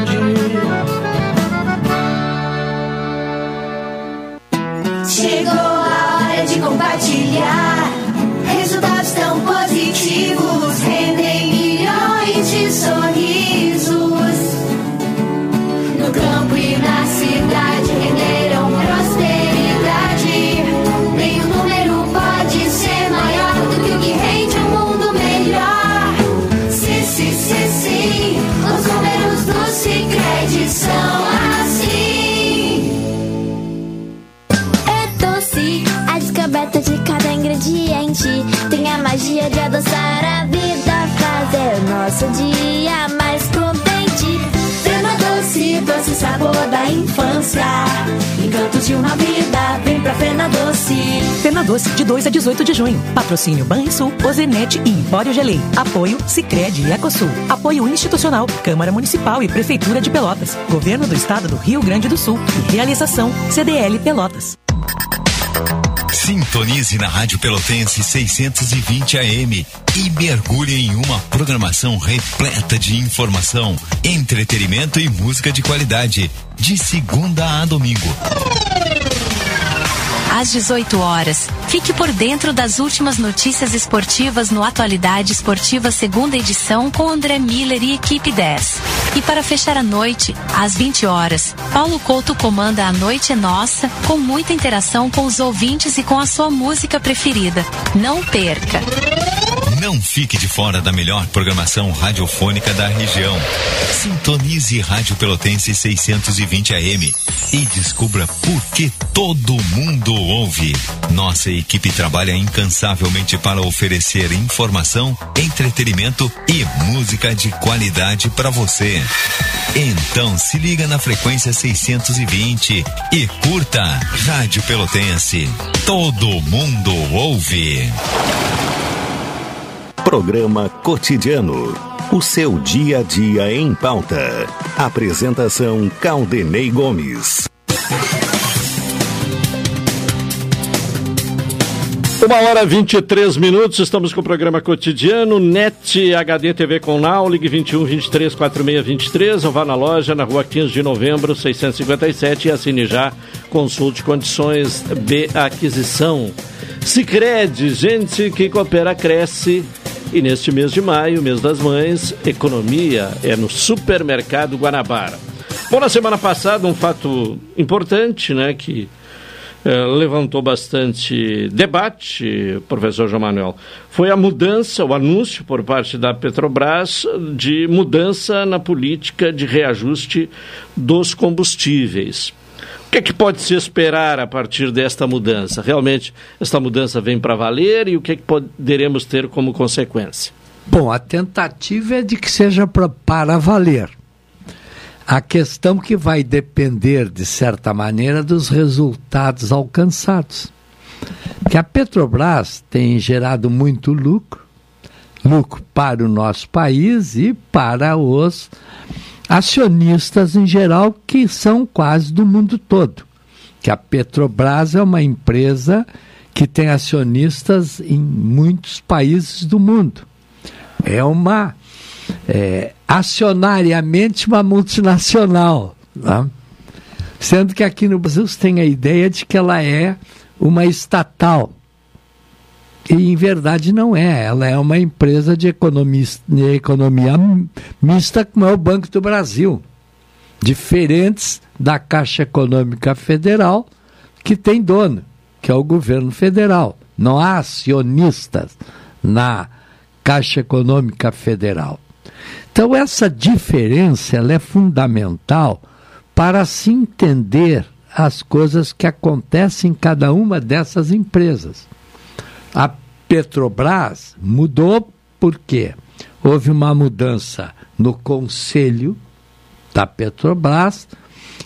N: Doce, de
O: 2 a 18 de junho. Patrocínio Banrisul, Ozenete e Empório Gelei. Apoio Sicredi e Ecosul. Apoio institucional, Câmara Municipal e Prefeitura de Pelotas. Governo do Estado do Rio Grande do Sul. E realização CDL Pelotas.
H: Sintonize na Rádio Pelotense 620 AM e mergulhe em uma programação repleta de informação, entretenimento e música de qualidade, de segunda a domingo.
M: Às 18 horas, fique por dentro das últimas notícias esportivas no Atualidade Esportiva segunda edição com André Miller e equipe 10. E para fechar a noite, às 20 horas, Paulo Couto comanda A Noite é Nossa, com muita interação com os ouvintes e com a sua música preferida. Não perca!
H: Não fique de fora da melhor programação radiofônica da região. Sintonize Rádio Pelotense 620 AM e descubra por que todo mundo ouve. Nossa equipe trabalha incansavelmente para oferecer informação, entretenimento e música de qualidade para você. Então se liga na frequência 620 e curta Rádio Pelotense. Todo mundo ouve.
E: Programa Cotidiano. O seu dia a dia em pauta. Apresentação Caldenei Gomes.
A: Uma hora e 23 minutos, estamos com o programa cotidiano, NET HD TV com Now, ligue 21 23 46 23, ou vá na loja na rua 15 de novembro, 657 e assine já, consulte condições de aquisição. Sicredi, gente que coopera cresce. E neste mês de maio, mês das mães, economia é no supermercado Guanabara. Bom, na semana passada, um fato importante, né, que eh, levantou bastante debate, professor João Manuel, foi a mudança, o anúncio por parte da Petrobras de mudança na política de reajuste dos combustíveis. Que, é que pode se esperar a partir desta mudança? Realmente, esta mudança vem para valer e o que, é que poderemos ter como consequência?
L: Bom, a tentativa é de que seja pra, para valer. A questão que vai depender, de certa maneira, dos resultados alcançados. Que a Petrobras tem gerado muito lucro, lucro para o nosso país e para os acionistas em geral, que são quase do mundo todo. Que a Petrobras é uma empresa que tem acionistas em muitos países do mundo. É uma é, acionariamente uma multinacional, né? sendo que aqui no Brasil se tem a ideia de que ela é uma estatal. E em verdade não é, ela é uma empresa de, de economia mista, como é o Banco do Brasil, diferentes da Caixa Econômica Federal, que tem dono, que é o governo federal. Não há acionistas na Caixa Econômica Federal. Então, essa diferença é fundamental para se entender as coisas que acontecem em cada uma dessas empresas. A Petrobras mudou por quê? Houve uma mudança no conselho da Petrobras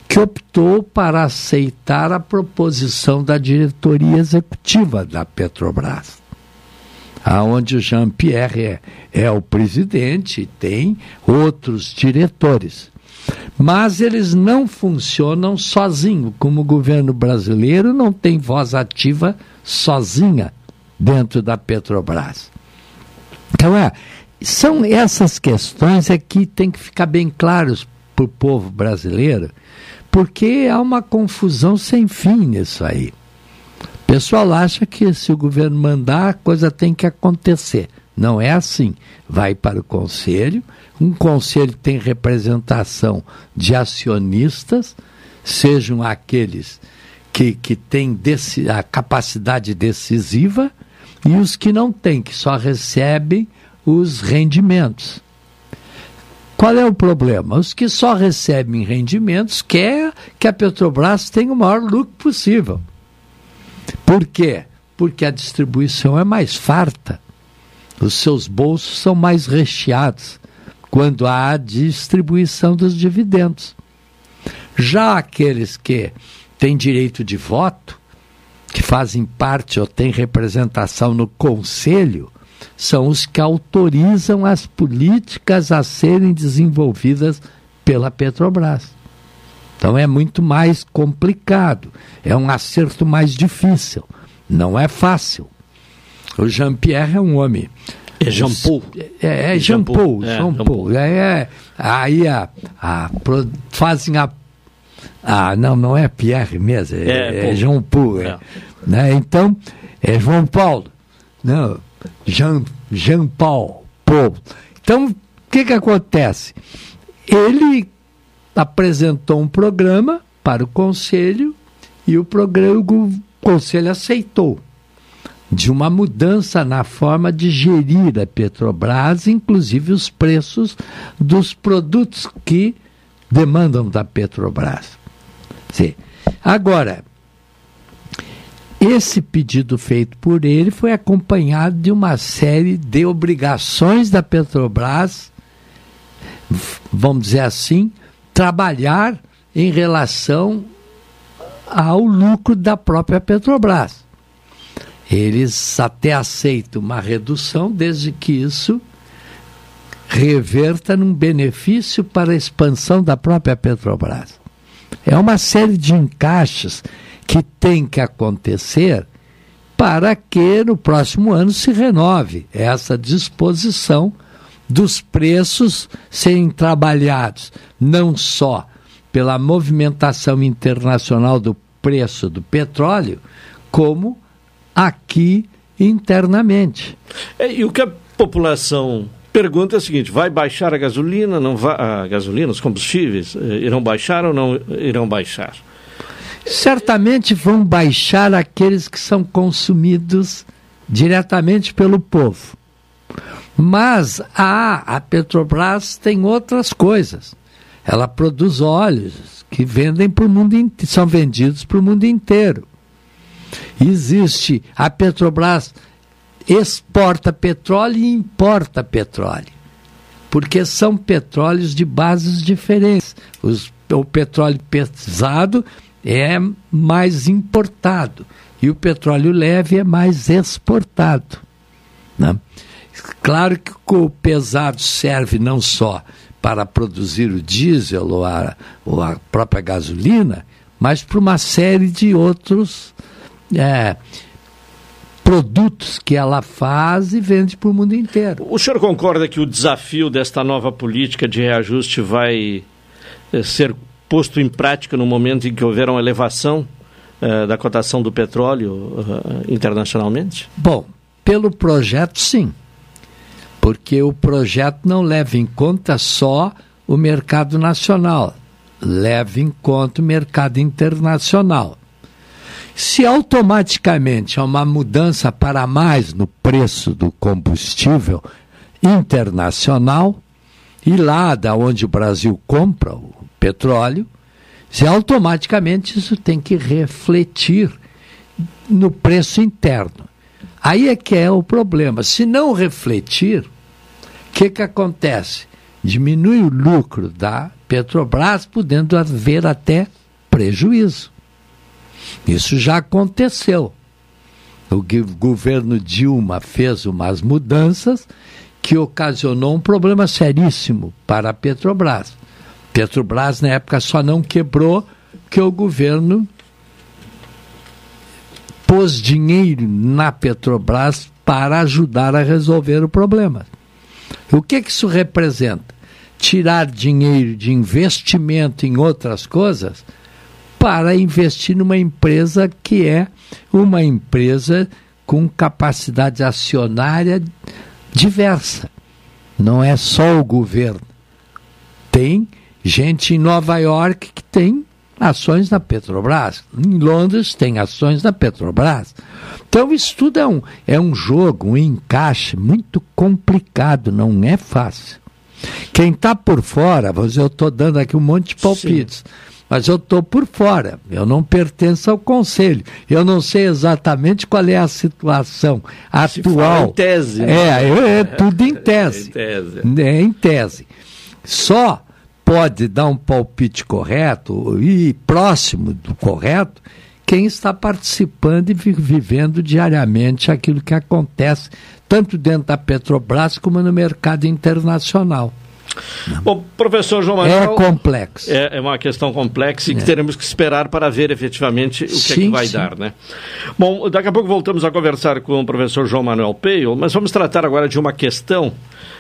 L: que optou para aceitar a proposição da diretoria executiva da Petrobras aonde o Jean-Pierre é, é o presidente, tem outros diretores. Mas eles não funcionam sozinhos, como o governo brasileiro não tem voz ativa sozinha dentro da Petrobras. Então, é, são essas questões é que tem que ficar bem claros para o povo brasileiro, porque há uma confusão sem fim nisso aí pessoal acha que se o governo mandar, a coisa tem que acontecer. Não é assim. Vai para o conselho, um conselho tem representação de acionistas, sejam aqueles que, que têm a capacidade decisiva e os que não têm, que só recebem os rendimentos. Qual é o problema? Os que só recebem rendimentos quer que a Petrobras tenha o maior lucro possível. Por quê? Porque a distribuição é mais farta. Os seus bolsos são mais recheados quando há a distribuição dos dividendos. Já aqueles que têm direito de voto, que fazem parte ou têm representação no conselho, são os que autorizam as políticas a serem desenvolvidas pela Petrobras. Então é muito mais complicado, é um acerto mais difícil, não é fácil. O Jean-Pierre é um homem.
A: É Jean Paul.
L: É, é Jean Paul. É, Jean Paul. É, é, aí a, a, fazem a. Ah, não, não é Pierre mesmo, é, é, é Jean Paul. É. é. Né? Então, é João Paulo. Não, Jean, Jean Paul. Paul. Então, o que, que acontece? Ele apresentou um programa para o conselho e o programa o conselho aceitou de uma mudança na forma de gerir a Petrobras, inclusive os preços dos produtos que demandam da Petrobras. Sim. Agora, esse pedido feito por ele foi acompanhado de uma série de obrigações da Petrobras, vamos dizer assim, trabalhar em relação ao lucro da própria Petrobras. Eles até aceitam uma redução desde que isso reverta num benefício para a expansão da própria Petrobras. É uma série de encaixes que tem que acontecer para que no próximo ano se renove essa disposição dos preços serem trabalhados não só pela movimentação internacional do preço do petróleo, como aqui internamente.
A: É, e o que a população pergunta é o seguinte: vai baixar a gasolina? Não vai, a gasolina, os combustíveis eh, irão baixar ou não irão baixar?
L: Certamente vão baixar aqueles que são consumidos diretamente pelo povo. Mas a, a Petrobras tem outras coisas. Ela produz óleos que vendem para o mundo são vendidos para o mundo inteiro. Existe a Petrobras exporta petróleo e importa petróleo, porque são petróleos de bases diferentes. Os, o petróleo pesado é mais importado e o petróleo leve é mais exportado. Né? Claro que o pesado serve não só para produzir o diesel ou a, ou a própria gasolina, mas para uma série de outros é, produtos que ela faz e vende para o mundo inteiro.
A: O senhor concorda que o desafio desta nova política de reajuste vai é, ser posto em prática no momento em que houver uma elevação é, da cotação do petróleo é, internacionalmente?
L: Bom, pelo projeto, sim porque o projeto não leva em conta só o mercado nacional, leva em conta o mercado internacional. Se automaticamente há uma mudança para mais no preço do combustível, internacional e lá da onde o Brasil compra o petróleo, se automaticamente isso tem que refletir no preço interno. Aí é que é o problema. Se não refletir, o que, que acontece? Diminui o lucro da Petrobras, podendo haver até prejuízo. Isso já aconteceu. O governo Dilma fez umas mudanças que ocasionou um problema seríssimo para a Petrobras. Petrobras, na época, só não quebrou que o governo pôs dinheiro na Petrobras para ajudar a resolver o problema. O que, que isso representa? Tirar dinheiro de investimento em outras coisas para investir numa empresa que é uma empresa com capacidade acionária diversa. Não é só o governo. Tem gente em Nova York que tem ações da Petrobras. Em Londres tem ações da Petrobras. Então isso tudo é um, é um jogo, um encaixe muito complicado, não é fácil. Quem está por fora, eu estou dando aqui um monte de palpites. Sim mas eu estou por fora, eu não pertenço ao conselho, eu não sei exatamente qual é a situação Se atual.
A: em tese.
L: Né? É, é, tudo em [laughs] tese.
A: é em tese.
L: É em tese. Só pode dar um palpite correto e próximo do correto quem está participando e vivendo diariamente aquilo que acontece tanto dentro da Petrobras como no mercado internacional.
A: Bom, professor João Manuel.
L: É complexo.
A: É, é uma questão complexa e que é. teremos que esperar para ver efetivamente o que sim, é que vai sim. dar, né? Bom, daqui a pouco voltamos a conversar com o professor João Manuel Peio, mas vamos tratar agora de uma questão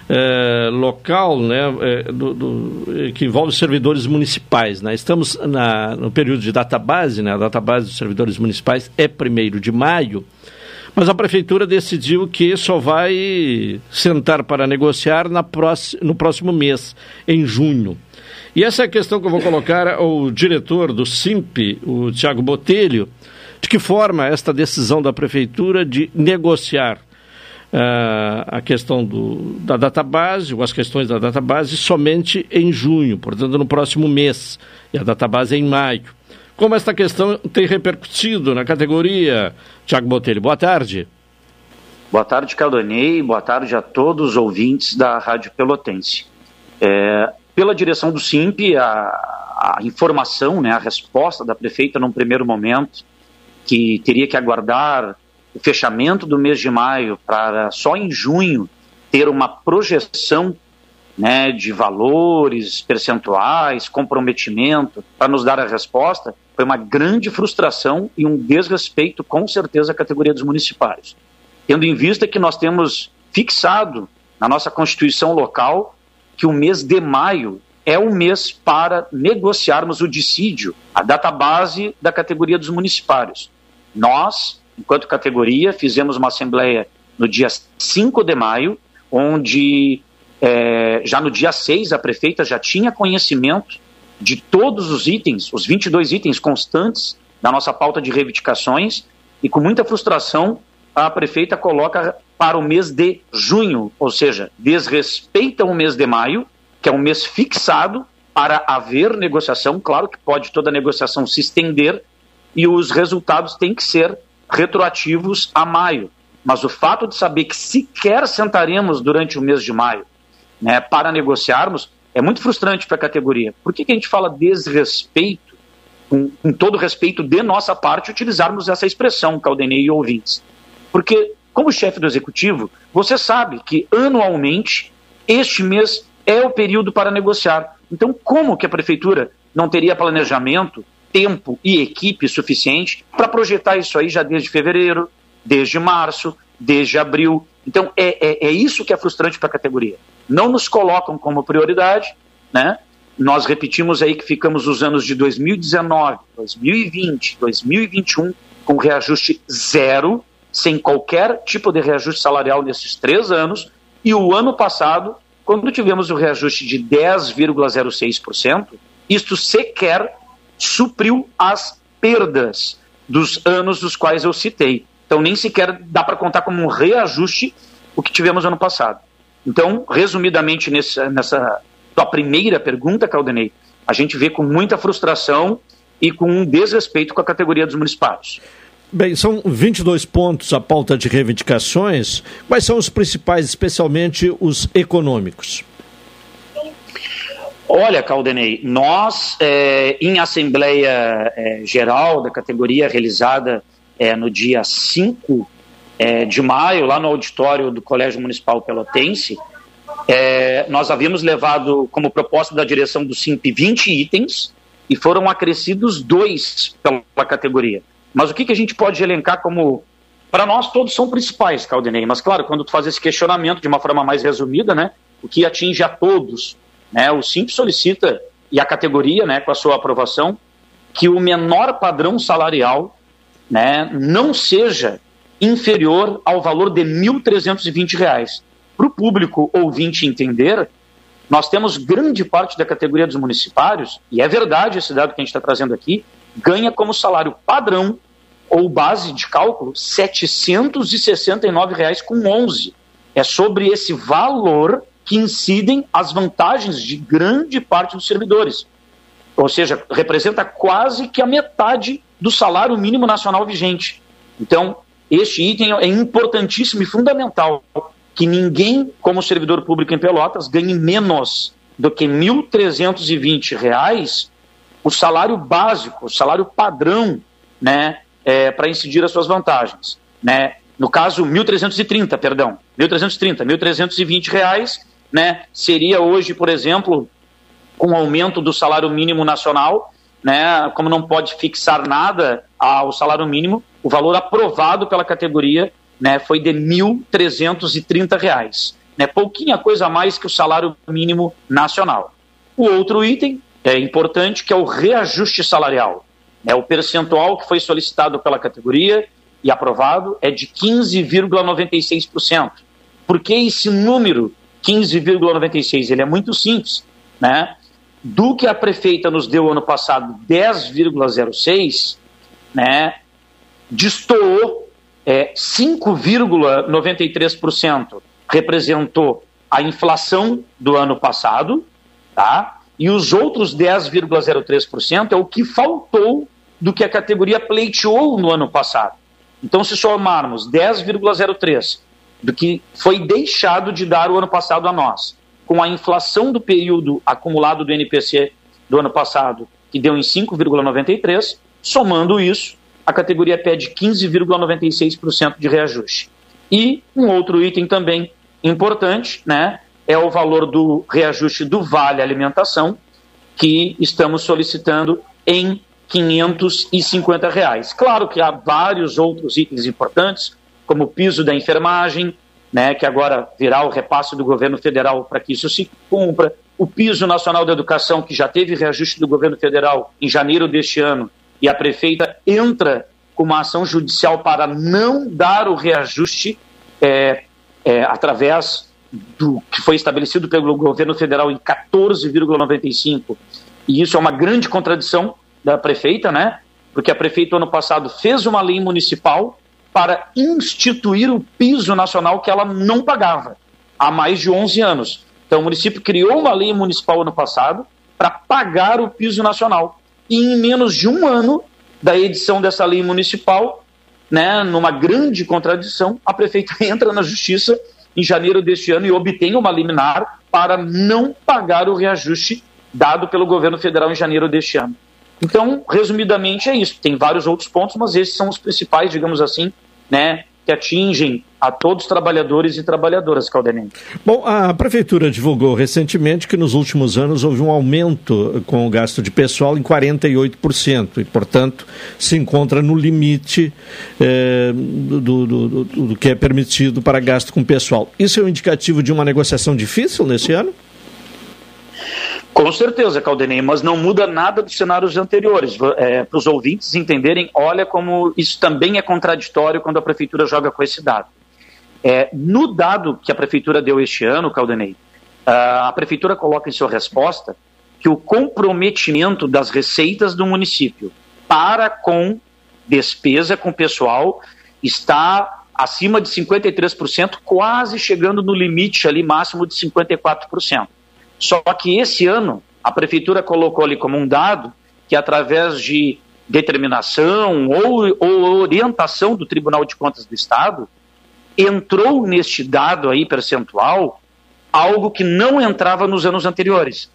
A: é, local, né, é, do, do, que envolve servidores municipais. Né? Estamos na, no período de database, né? a database dos servidores municipais é primeiro de maio. Mas a prefeitura decidiu que só vai sentar para negociar na próxima, no próximo mês, em junho. E essa é a questão que eu vou colocar ao diretor do SIMP, o Tiago Botelho, de que forma esta decisão da prefeitura de negociar uh, a questão do, da database, ou as questões da database, somente em junho, portanto no próximo mês, e a database é em maio como esta questão tem repercutido na categoria. Tiago Botelho, boa tarde.
P: Boa tarde, Caldonei. Boa tarde a todos os ouvintes da Rádio Pelotense. É, pela direção do SIMP, a, a, informação, né, a resposta da prefeita num primeiro momento, que teria que aguardar o fechamento do mês de maio para só em junho ter uma projeção né, de valores, percentuais, comprometimento, para nos dar a resposta, foi uma grande frustração e um desrespeito, com certeza, à categoria dos municipários. Tendo em vista que nós temos fixado na nossa Constituição local que o mês de maio é o mês para negociarmos o dissídio, a data base da categoria dos municipários. Nós, enquanto categoria, fizemos uma assembleia no dia 5 de maio, onde é, já no dia 6, a prefeita já tinha conhecimento de todos os itens, os 22 itens constantes da nossa pauta de reivindicações, e com muita frustração, a prefeita coloca para o mês de junho, ou seja, desrespeita o mês de maio, que é um mês fixado para haver negociação. Claro que pode toda negociação se estender e os resultados têm que ser retroativos a maio. Mas o fato de saber que sequer sentaremos durante o mês de maio né, para negociarmos, é muito frustrante para a categoria. Por que, que a gente fala desrespeito, com, com todo respeito de nossa parte, utilizarmos essa expressão, Caldenei e ouvintes? Porque, como chefe do executivo, você sabe que anualmente este mês é o período para negociar. Então, como que a prefeitura não teria planejamento, tempo e equipe suficiente para projetar isso aí já desde fevereiro, desde março, desde abril? Então, é, é, é isso que é frustrante para a categoria não nos colocam como prioridade, né? Nós repetimos aí que ficamos os anos de 2019, 2020, 2021 com reajuste zero, sem qualquer tipo de reajuste salarial nesses três anos, e o ano passado, quando tivemos o reajuste de 10,06%, isto sequer supriu as perdas dos anos dos quais eu citei. Então nem sequer dá para contar como um reajuste o que tivemos ano passado. Então, resumidamente, nessa, nessa tua primeira pergunta, Caldenei, a gente vê com muita frustração e com um desrespeito com a categoria dos municipais.
A: Bem, são 22 pontos a pauta de reivindicações. Quais são os principais, especialmente os econômicos?
P: Olha, Caldenei, nós, é, em Assembleia é, Geral da categoria realizada é, no dia 5 de maio, lá no auditório do Colégio Municipal Pelotense, nós havíamos levado como proposta da direção do SIMP 20 itens e foram acrescidos dois pela categoria. Mas o que, que a gente pode elencar como. Para nós, todos são principais, Caldenei, mas claro, quando tu faz esse questionamento de uma forma mais resumida, né, o que atinge a todos, né, o SIMP solicita, e a categoria, né, com a sua aprovação, que o menor padrão salarial né, não seja inferior ao valor de R$ 1.320. Para o público ouvinte entender, nós temos grande parte da categoria dos municipários, e é verdade esse dado que a gente está trazendo aqui, ganha como salário padrão ou base de cálculo R$ 769,11. É sobre esse valor que incidem as vantagens de grande parte dos servidores. Ou seja, representa quase que a metade do salário mínimo nacional vigente. Então, este item é importantíssimo e fundamental que ninguém, como servidor público em Pelotas, ganhe menos do que R$ 1.320 o salário básico, o salário padrão, né, é, para incidir as suas vantagens. Né? No caso, 1.330, perdão, 1.330, 1.320 reais, né, seria hoje, por exemplo, com o aumento do salário mínimo nacional, né, como não pode fixar nada ao salário mínimo, o valor aprovado pela categoria né, foi de 1.330 reais, né, pouquinha coisa a mais que o salário mínimo nacional. O outro item é importante, que é o reajuste salarial. É o percentual que foi solicitado pela categoria e aprovado é de 15,96%. Por que esse número 15,96? Ele é muito simples, né? Do que a prefeita nos deu ano passado, 10,06, né? Destoou é, 5,93% representou a inflação do ano passado, tá? E os outros 10,03% é o que faltou do que a categoria pleiteou no ano passado. Então, se somarmos 10,03% do que foi deixado de dar o ano passado a nós, com a inflação do período acumulado do NPC do ano passado, que deu em 5,93%, somando isso, a categoria pede 15,96% de reajuste. E um outro item também importante, né, é o valor do reajuste do Vale Alimentação, que estamos solicitando em 550 reais. Claro que há vários outros itens importantes, como o piso da enfermagem, né, que agora virá o repasse do governo federal para que isso se cumpra, o piso nacional da educação, que já teve reajuste do governo federal em janeiro deste ano, e a prefeita entra com uma ação judicial para não dar o reajuste é, é, através do que foi estabelecido pelo governo federal em 14,95, e isso é uma grande contradição da prefeita, né? Porque a prefeita, ano passado, fez uma lei municipal para instituir o piso nacional que ela não pagava há mais de 11 anos. Então, o município criou uma lei municipal ano passado para pagar o piso nacional. E em menos de um ano da edição dessa lei municipal, né, numa grande contradição, a prefeita [laughs] entra na justiça em janeiro deste ano e obtém uma liminar para não pagar o reajuste dado pelo governo federal em janeiro deste ano. Então, resumidamente, é isso. Tem vários outros pontos, mas esses são os principais, digamos assim, né, que atingem a todos os trabalhadores e trabalhadoras, Caldenei.
A: Bom, a Prefeitura divulgou recentemente que nos últimos anos houve um aumento com o gasto de pessoal em 48%, e, portanto, se encontra no limite eh, do, do, do, do que é permitido para gasto com pessoal. Isso é um indicativo de uma negociação difícil nesse ano?
P: Com certeza, Caldenei, mas não muda nada dos cenários anteriores. É, Para os ouvintes entenderem, olha como isso também é contraditório quando a prefeitura joga com esse dado. É, no dado que a prefeitura deu este ano, Caldenei, a prefeitura coloca em sua resposta que o comprometimento das receitas do município para com despesa com pessoal está acima de 53%, quase chegando no limite ali máximo de 54%. Só que esse ano a prefeitura colocou ali como um dado que através de determinação ou, ou orientação do Tribunal de Contas do Estado entrou neste dado aí percentual algo que não entrava nos anos anteriores,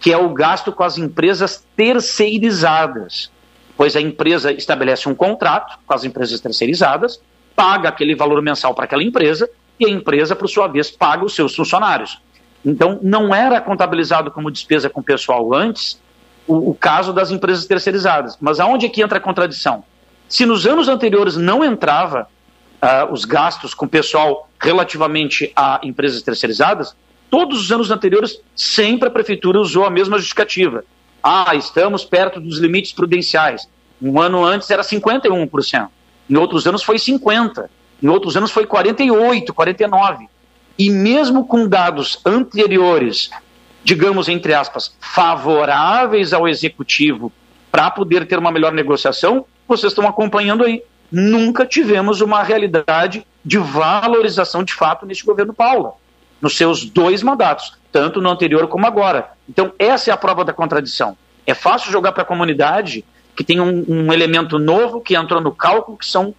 P: que é o gasto com as empresas terceirizadas. Pois a empresa estabelece um contrato com as empresas terceirizadas, paga aquele valor mensal para aquela empresa e a empresa, por sua vez, paga os seus funcionários. Então, não era contabilizado como despesa com pessoal antes o, o caso das empresas terceirizadas. Mas aonde é que entra a contradição? Se nos anos anteriores não entrava uh, os gastos com pessoal relativamente a empresas terceirizadas, todos os anos anteriores sempre a prefeitura usou a mesma justificativa. Ah, estamos perto dos limites prudenciais. Um ano antes era 51%, em outros anos foi 50%, em outros anos foi 48%, 49%. E mesmo com dados anteriores, digamos entre aspas, favoráveis ao executivo para poder ter uma melhor negociação, vocês estão acompanhando aí nunca tivemos uma realidade de valorização de fato neste governo Paula, nos seus dois mandatos, tanto no anterior como agora. Então, essa é a prova da contradição. É fácil jogar para a comunidade que tem um, um, elemento novo que entrou no cálculo, que são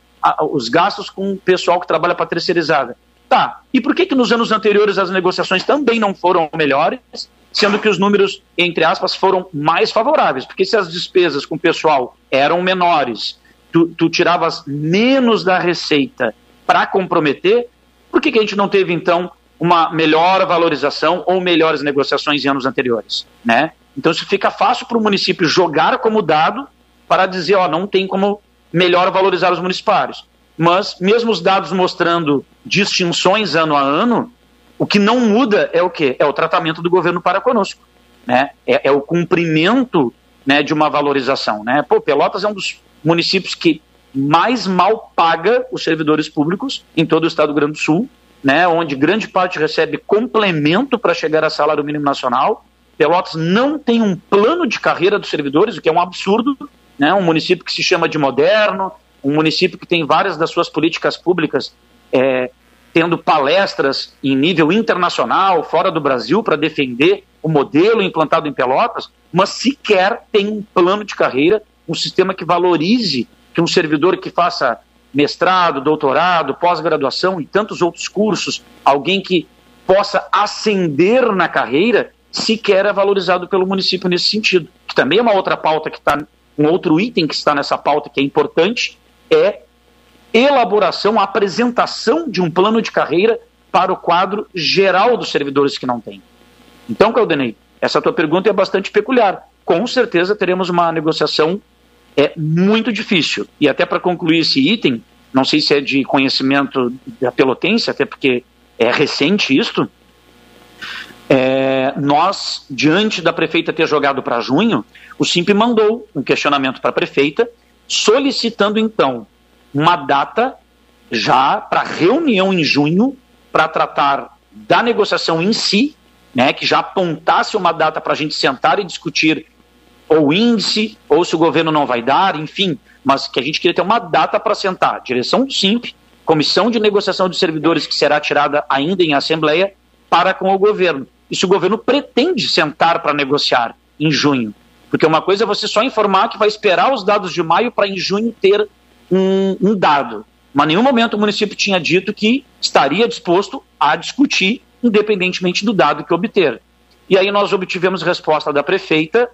P: os gastos com o pessoal que trabalha para terceirizada. Tá, e por que, que nos anos anteriores as negociações também não foram melhores, sendo que os números, entre aspas, foram mais favoráveis? Porque se as despesas com o pessoal eram menores tu, tu tiravas menos da receita para comprometer, por que, que a gente não teve, então, uma melhor valorização ou melhores negociações em anos anteriores? Né? Então, isso fica fácil para o município jogar como dado para dizer, ó, não tem como melhor valorizar os municipários. Mas, mesmo os dados mostrando distinções ano a ano, o que não muda é o quê? É o tratamento do governo para conosco. Né? É, é o cumprimento né, de uma valorização. Né? Pô, Pelotas é um dos municípios que mais mal paga os servidores públicos em todo o estado do Rio Grande do Sul, né, onde grande parte recebe complemento para chegar a salário mínimo nacional. Pelotas não tem um plano de carreira dos servidores, o que é um absurdo. Né, um município que se chama de moderno, um município que tem várias das suas políticas públicas é, tendo palestras em nível internacional, fora do Brasil, para defender o modelo implantado em Pelotas, mas sequer tem um plano de carreira um sistema que valorize que um servidor que faça mestrado, doutorado, pós-graduação e tantos outros cursos, alguém que possa ascender na carreira, sequer é valorizado pelo município nesse sentido. Que também é uma outra pauta que está, um outro item que está nessa pauta que é importante, é elaboração, apresentação de um plano de carreira para o quadro geral dos servidores que não tem. Então, Caldenei, essa tua pergunta é bastante peculiar. Com certeza teremos uma negociação é muito difícil. E até para concluir esse item, não sei se é de conhecimento da Pelotense, até porque é recente isto, é, nós, diante da prefeita ter jogado para junho, o SIMP mandou um questionamento para a prefeita, solicitando então uma data já para reunião em junho para tratar da negociação em si, né, que já apontasse uma data para a gente sentar e discutir ou índice, ou se o governo não vai dar, enfim, mas que a gente queria ter uma data para sentar. Direção do SIMP, comissão de negociação de servidores que será tirada ainda em assembleia, para com o governo. E se o governo pretende sentar para negociar em junho. Porque uma coisa é você só informar que vai esperar os dados de maio para em junho ter um, um dado. Mas em nenhum momento o município tinha dito que estaria disposto a discutir, independentemente do dado que obter. E aí nós obtivemos resposta da prefeita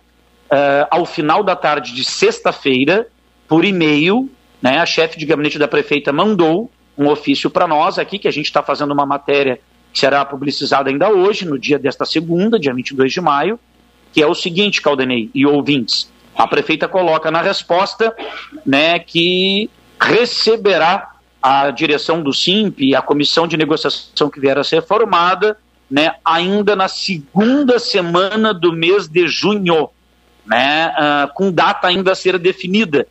P: uh, ao final da tarde de sexta-feira, por e-mail, né, a chefe de gabinete da prefeita mandou um ofício para nós aqui, que a gente está fazendo uma matéria que será publicizada ainda hoje, no dia desta segunda, dia 22 de maio, que é o seguinte, Caldenei e ouvintes. A prefeita coloca na resposta né, que receberá a direção do SIMP e a comissão de negociação que vier a ser formada né, ainda na segunda semana do mês de junho né, uh, com data ainda a ser definida.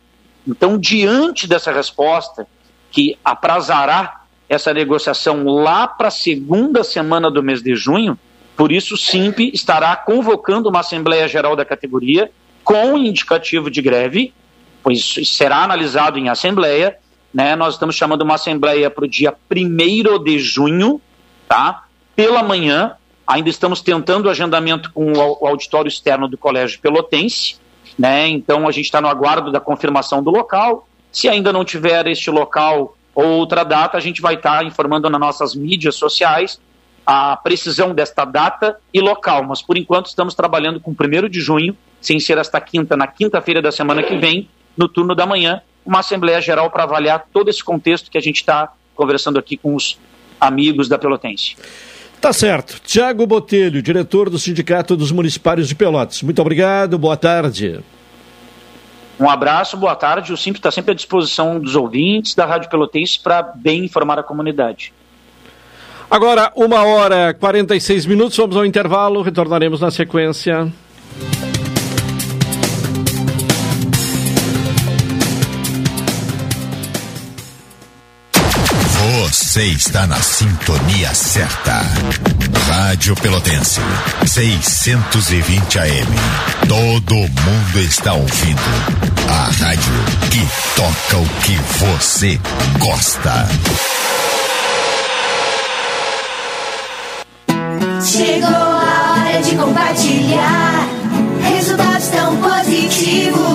P: Então, diante dessa resposta, que aprazará essa negociação lá para a segunda semana do mês de junho, por isso o SIMP estará convocando uma Assembleia Geral da categoria com indicativo de greve, pois será analisado em Assembleia, né? Nós estamos chamando uma assembleia para o dia 1 de junho, tá? Pela manhã, ainda estamos tentando o agendamento com o auditório externo do Colégio Pelotense, né? Então a gente está no aguardo da confirmação do local. Se ainda não tiver este local ou outra data, a gente vai estar tá informando nas nossas mídias sociais a precisão desta data e local. Mas por enquanto estamos trabalhando com 1 de junho, sem ser esta quinta, na quinta-feira da semana que vem, no turno da manhã, uma Assembleia Geral para avaliar todo esse contexto que a gente está conversando aqui com os amigos da Pelotense.
A: Tá certo. Tiago Botelho, diretor do Sindicato dos Municipários de Pelotas. Muito obrigado, boa tarde.
P: Um abraço, boa tarde. O Simples está sempre à disposição dos ouvintes da Rádio Pelotense para bem informar a comunidade.
A: Agora, uma hora e 46 minutos, vamos ao intervalo, retornaremos na sequência.
H: Você está na sintonia certa. Rádio Pelotense, 620 AM. Todo mundo está ouvindo. A rádio que toca o que você gosta.
G: Chegou a hora de compartilhar. Resultados tão positivos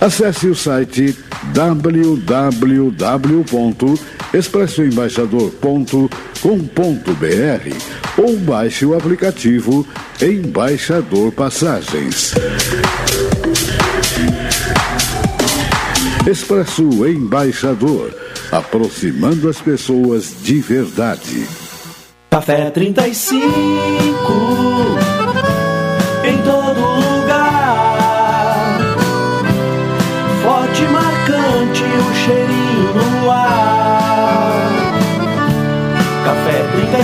I: Acesse o site www.expressoembaixador.com.br ou baixe o aplicativo Embaixador Passagens. Expresso Embaixador, aproximando as pessoas de verdade.
F: Café 35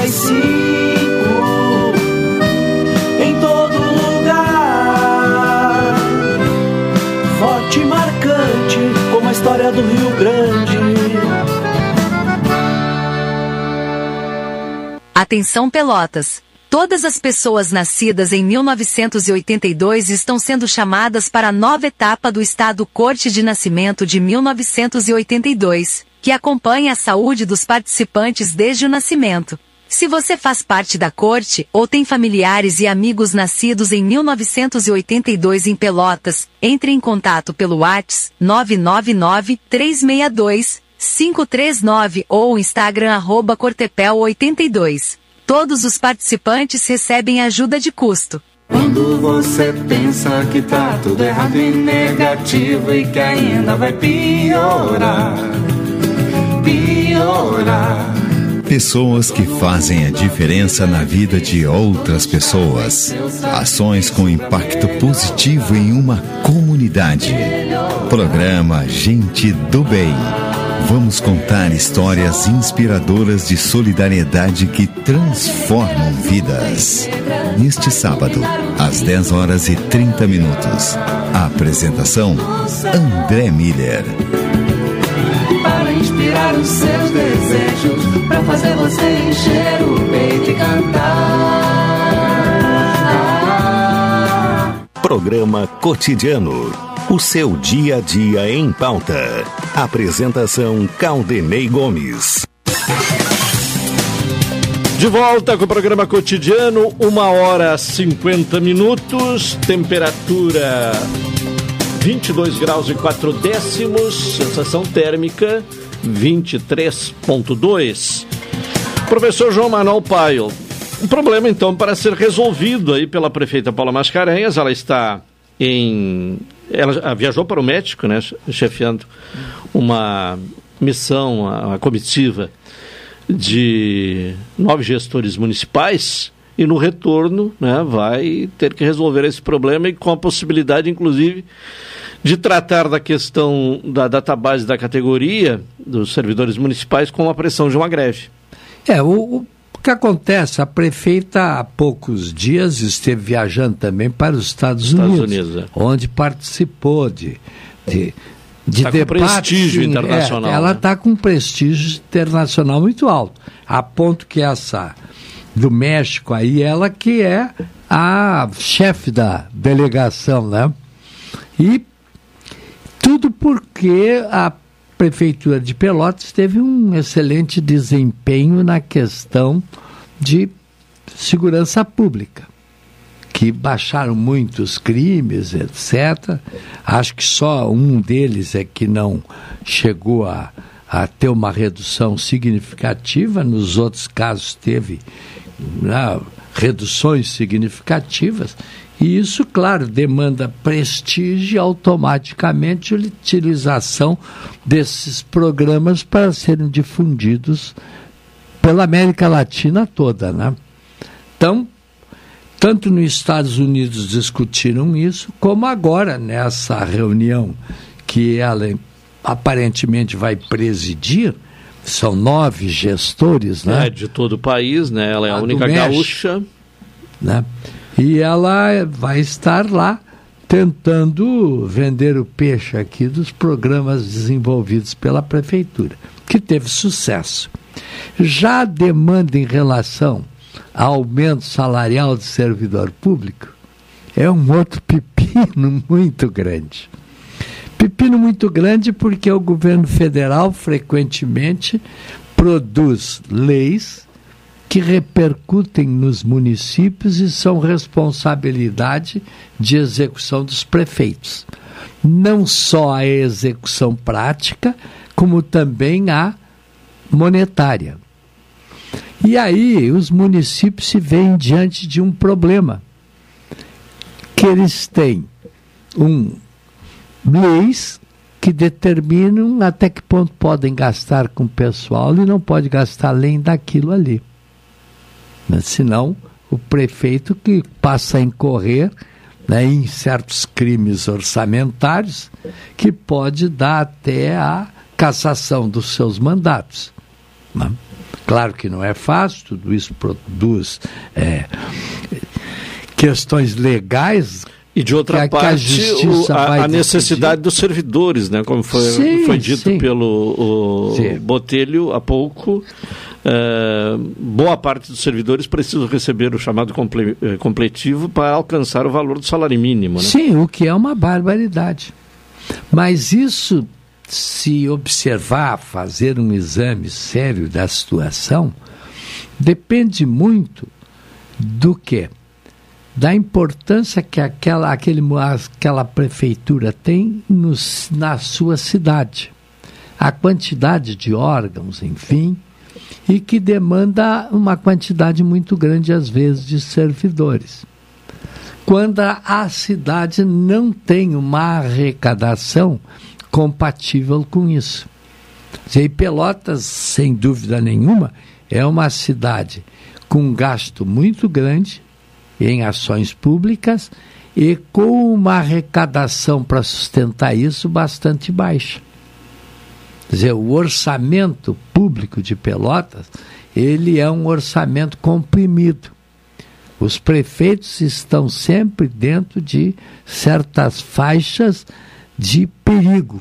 F: 35 em todo lugar. Forte e marcante como a história do Rio Grande.
M: Atenção Pelotas! Todas as pessoas nascidas em 1982 estão sendo chamadas para a nova etapa do Estado Corte de Nascimento de 1982, que acompanha a saúde dos participantes desde o nascimento. Se você faz parte da corte ou tem familiares e amigos nascidos em 1982 em Pelotas, entre em contato pelo WhatsApp 999 362 539 ou Instagram arroba Cortepel82. Todos os participantes recebem ajuda de custo.
F: Quando você pensa que tá tudo errado e negativo e que ainda vai piorar, piorar.
H: Pessoas que fazem a diferença na vida de outras pessoas. Ações com impacto positivo em uma comunidade. Programa Gente do Bem. Vamos contar histórias inspiradoras de solidariedade que transformam vidas. Neste sábado, às 10 horas e 30 minutos. A apresentação: André Miller.
F: Inspirar os seus desejos, para fazer você encher o peito e cantar.
E: Programa Cotidiano. O seu dia a dia em pauta. Apresentação Caldenei Gomes.
A: De volta com o programa cotidiano, uma hora 50 minutos, temperatura 22 graus e 4 décimos, sensação térmica 23,2. Professor João Manuel Paio, Um problema, então, para ser resolvido aí pela prefeita Paula Mascarenhas. Ela está em. Ela viajou para o México, né? Chefiando uma missão, a, comitiva de nove gestores municipais e no retorno né, vai ter que resolver esse problema e com a possibilidade, inclusive, de tratar da questão da database da categoria dos servidores municipais com a pressão de uma greve.
L: É, o, o que acontece? A prefeita há poucos dias esteve viajando também para os Estados,
A: Estados
L: Unidos,
A: Unidos, é.
L: onde participou de, de, de
A: Tá com
L: debates.
A: prestígio internacional,
L: é, ela
A: né?
L: está com prestígio internacional muito alto, a ponto que essa do México aí, ela que é a chefe da delegação, né? E tudo porque a Prefeitura de Pelotas teve um excelente desempenho na questão de segurança pública, que baixaram muitos crimes, etc. Acho que só um deles é que não chegou a, a ter uma redução significativa, nos outros casos teve né, reduções significativas. E isso, claro, demanda prestígio e automaticamente utilização desses programas para serem difundidos pela América Latina toda, né? Então, tanto nos Estados Unidos discutiram isso, como agora nessa reunião que ela aparentemente vai presidir, são nove gestores, né?
A: É, de todo o país, né? Ela é a,
L: A
A: única gaúcha.
L: né? E ela vai estar lá tentando vender o peixe aqui dos programas desenvolvidos pela prefeitura, que teve sucesso. Já a demanda em relação ao aumento salarial do servidor público é um outro [laughs] pepino muito grande. Pepino muito grande porque o governo federal frequentemente produz leis que repercutem nos municípios e são responsabilidade de execução dos prefeitos. Não só a execução prática, como também a monetária. E aí os municípios se veem diante de um problema que eles têm um leis que determinam até que ponto podem gastar com o pessoal e não pode gastar além daquilo ali. Mas, senão, o prefeito que passa a incorrer né, em certos crimes orçamentários que pode dar até a cassação dos seus mandatos. né? Claro que não é fácil, tudo isso produz é, questões legais.
A: E de outra
L: que a- que a
A: parte, o- a, a necessidade dos servidores, né? Como foi,
L: Sim,
A: foi dito
L: sim.
A: pelo. Botelho há pouco, eh, boa parte dos servidores precisam receber o chamado comple- eh, completivo para alcançar o valor do salário mínimo, né?
L: Sim, o que é uma barbaridade. Mas isso, se observar, fazer um exame sério da situação, depende muito do que? Da importância que aquela, aquele, aquela prefeitura tem nos, na sua cidade. A quantidade de órgãos, enfim, e que demanda uma quantidade muito grande, às vezes, de servidores quando a cidade não tem uma arrecadação compatível com isso. E Pelotas, sem dúvida nenhuma, é uma cidade com gasto muito grande em ações públicas e com uma arrecadação para sustentar isso bastante baixa. Quer dizer, o orçamento público de Pelotas, ele é um orçamento comprimido. Os prefeitos estão sempre dentro de certas faixas de perigo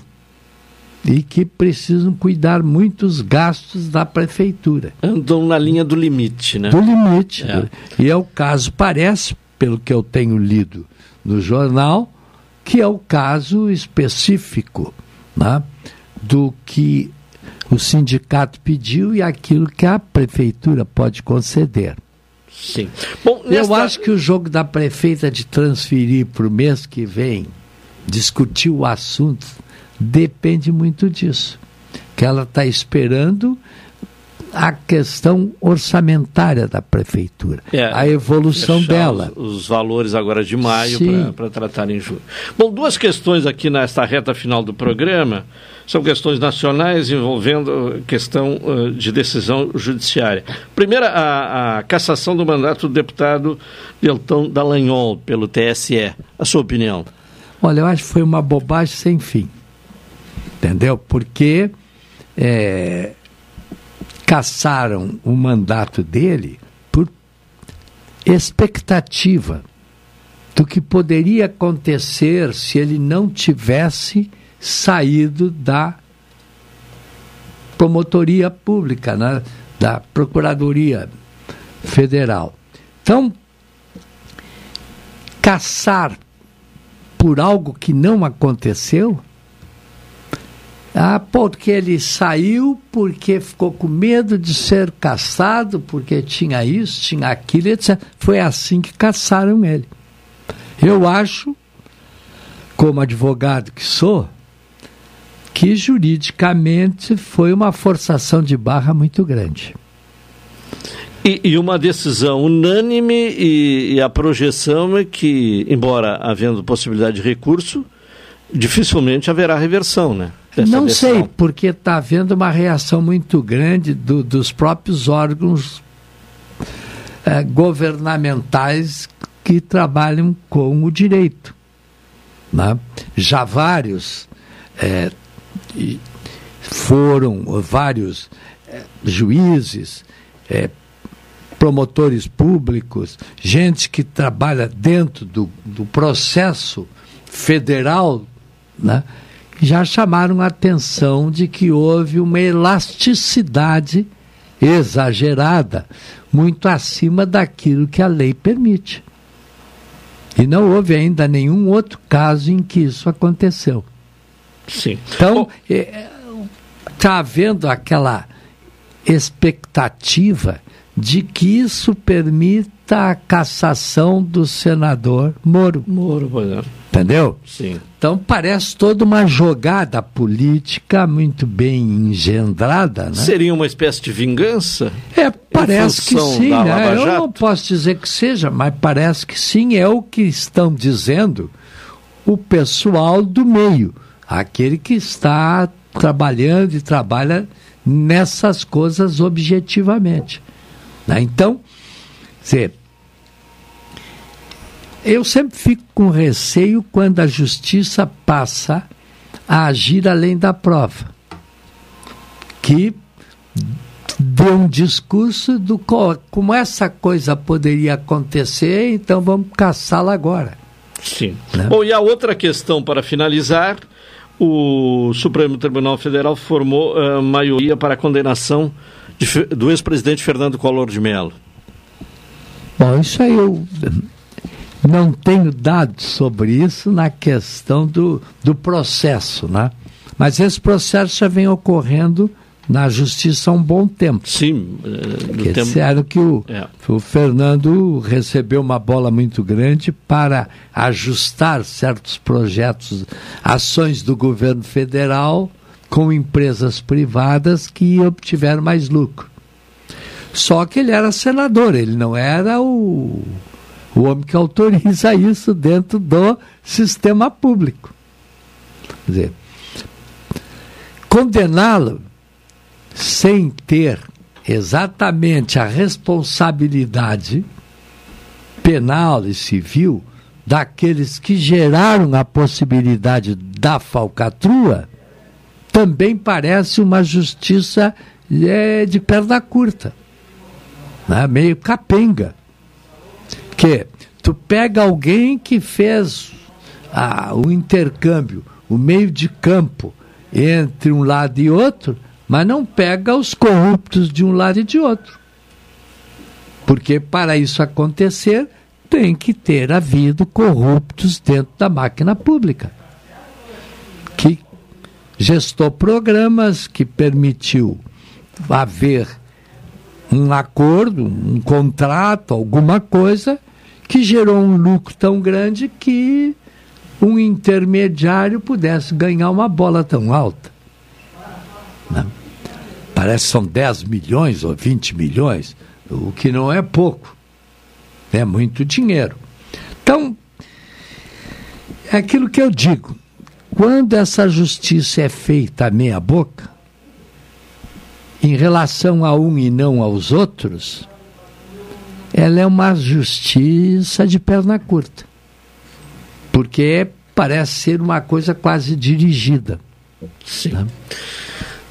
L: e que precisam cuidar muito os gastos da prefeitura.
A: Andam na linha do limite, né?
L: Do limite.
A: É.
L: E é o caso, parece, pelo que eu tenho lido no jornal, que é o caso específico né, do que o sindicato pediu e aquilo que a prefeitura pode conceder.
A: Sim. Bom,
L: Eu
A: nesta-
L: acho que o jogo da prefeita de transferir para o mês que vem, discutir o assunto, depende muito disso. Que ela está esperando a questão orçamentária da prefeitura,
A: É,
L: a evolução dela.
A: Os, os valores agora de maio para tratar em julho. Bom, duas questões aqui nesta reta final do programa. São questões nacionais envolvendo questão eh, de decisão judiciária. Primeira, a, a cassação do mandato do deputado Deltão Dallagnol pelo TSE. A sua opinião?
L: Olha, eu acho que foi uma bobagem sem fim. Entendeu? Porque é, caçaram o mandato dele por expectativa do que poderia acontecer se ele não tivesse saído da promotoria pública, né? da Procuradoria Federal. Então, caçar por algo que não aconteceu? Ah, porque ele saiu, porque ficou com medo de ser caçado, porque tinha isso, tinha aquilo, etc. Foi assim que caçaram ele. Eu acho, como advogado que sou, que juridicamente foi uma forçação de barra muito grande.
A: E, e uma decisão unânime e, e a projeção é que, embora havendo possibilidade de recurso, dificilmente haverá reversão, né? Dessa
L: Não
A: decisão.
L: sei, porque está havendo uma reação muito grande do- dos próprios órgãos eh, governamentais que trabalham com o direito. né? Já vários eh, foram vários eh, juízes, promotores públicos, gente que trabalha dentro do, do processo federal, né, já chamaram a atenção de que houve uma elasticidade exagerada, muito acima daquilo que a lei permite. E não houve ainda nenhum outro caso em que isso aconteceu.
A: Sim.
L: Então, está havendo aquela expectativa de que isso permita a cassação do senador Moro.
A: Moro, pois é.
L: Entendeu?
A: Sim.
L: Então parece toda uma jogada política muito bem engendrada, né?
A: Seria uma espécie de vingança?
L: É, parece que sim, né? Eu não posso dizer que seja, mas parece que sim, é o que estão dizendo o pessoal do meio, aquele que está trabalhando e trabalha nessas coisas objetivamente. né? Então, dizer, eu sempre fico com receio quando a justiça passa a agir além da prova. Que deu um discurso do co- como essa coisa poderia acontecer, então vamos caçá-la agora.
A: Sim.
L: Né?
A: Bom, e a outra questão para finalizar, o Supremo Tribunal Federal formou a maioria para a condenação de do ex-presidente Fernando Collor de Mello.
L: Bom, isso aí eu não tenho dados sobre isso na questão do, do processo, né? Mas esse processo já vem ocorrendo na justiça há um bom tempo.
A: Sim, eh, do
L: que
A: tempo-
L: disseram que o,
A: É.
L: o Fernando recebeu uma bola muito grande para ajustar certos projetos, ações do governo federal com empresas privadas que obtiveram mais lucro. Só que ele era senador, ele não era o, o homem que autoriza [laughs] isso dentro do sistema público. Quer dizer, condená-lo sem ter exatamente a responsabilidade penal e civil daqueles que geraram a possibilidade da falcatrua, também parece uma justiça é, de perna curta, né? meio capenga. Que tu pega alguém que fez ah, o intercâmbio, o meio de campo entre um lado e outro, mas não pega os corruptos de um lado e de outro. Porque para isso acontecer, tem que ter havido corruptos dentro da máquina pública. Que gestou programas, que permitiu haver um acordo, um contrato, alguma coisa, que gerou um lucro tão grande que um intermediário pudesse ganhar uma bola tão alta. Né? parece que são 10 milhões ou 20 milhões, o que não é pouco. É muito dinheiro. Então, é aquilo que eu digo. Quando essa justiça é feita à meia boca, em relação a um e não aos outros, ela é uma justiça de perna curta. Porque parece ser uma coisa quase dirigida.
A: Sim. Né?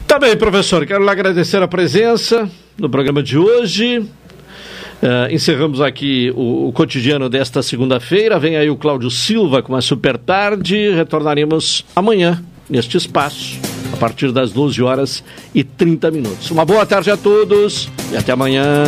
A: Tá bem, professor. Quero lhe agradecer a presença no programa de hoje. Uh, encerramos aqui o, o cotidiano desta segunda-feira. Vem aí o Cláudio Silva com a super tarde. Retornaremos amanhã neste espaço, a partir das 12 horas e 30 minutos. Uma boa tarde a todos e até amanhã.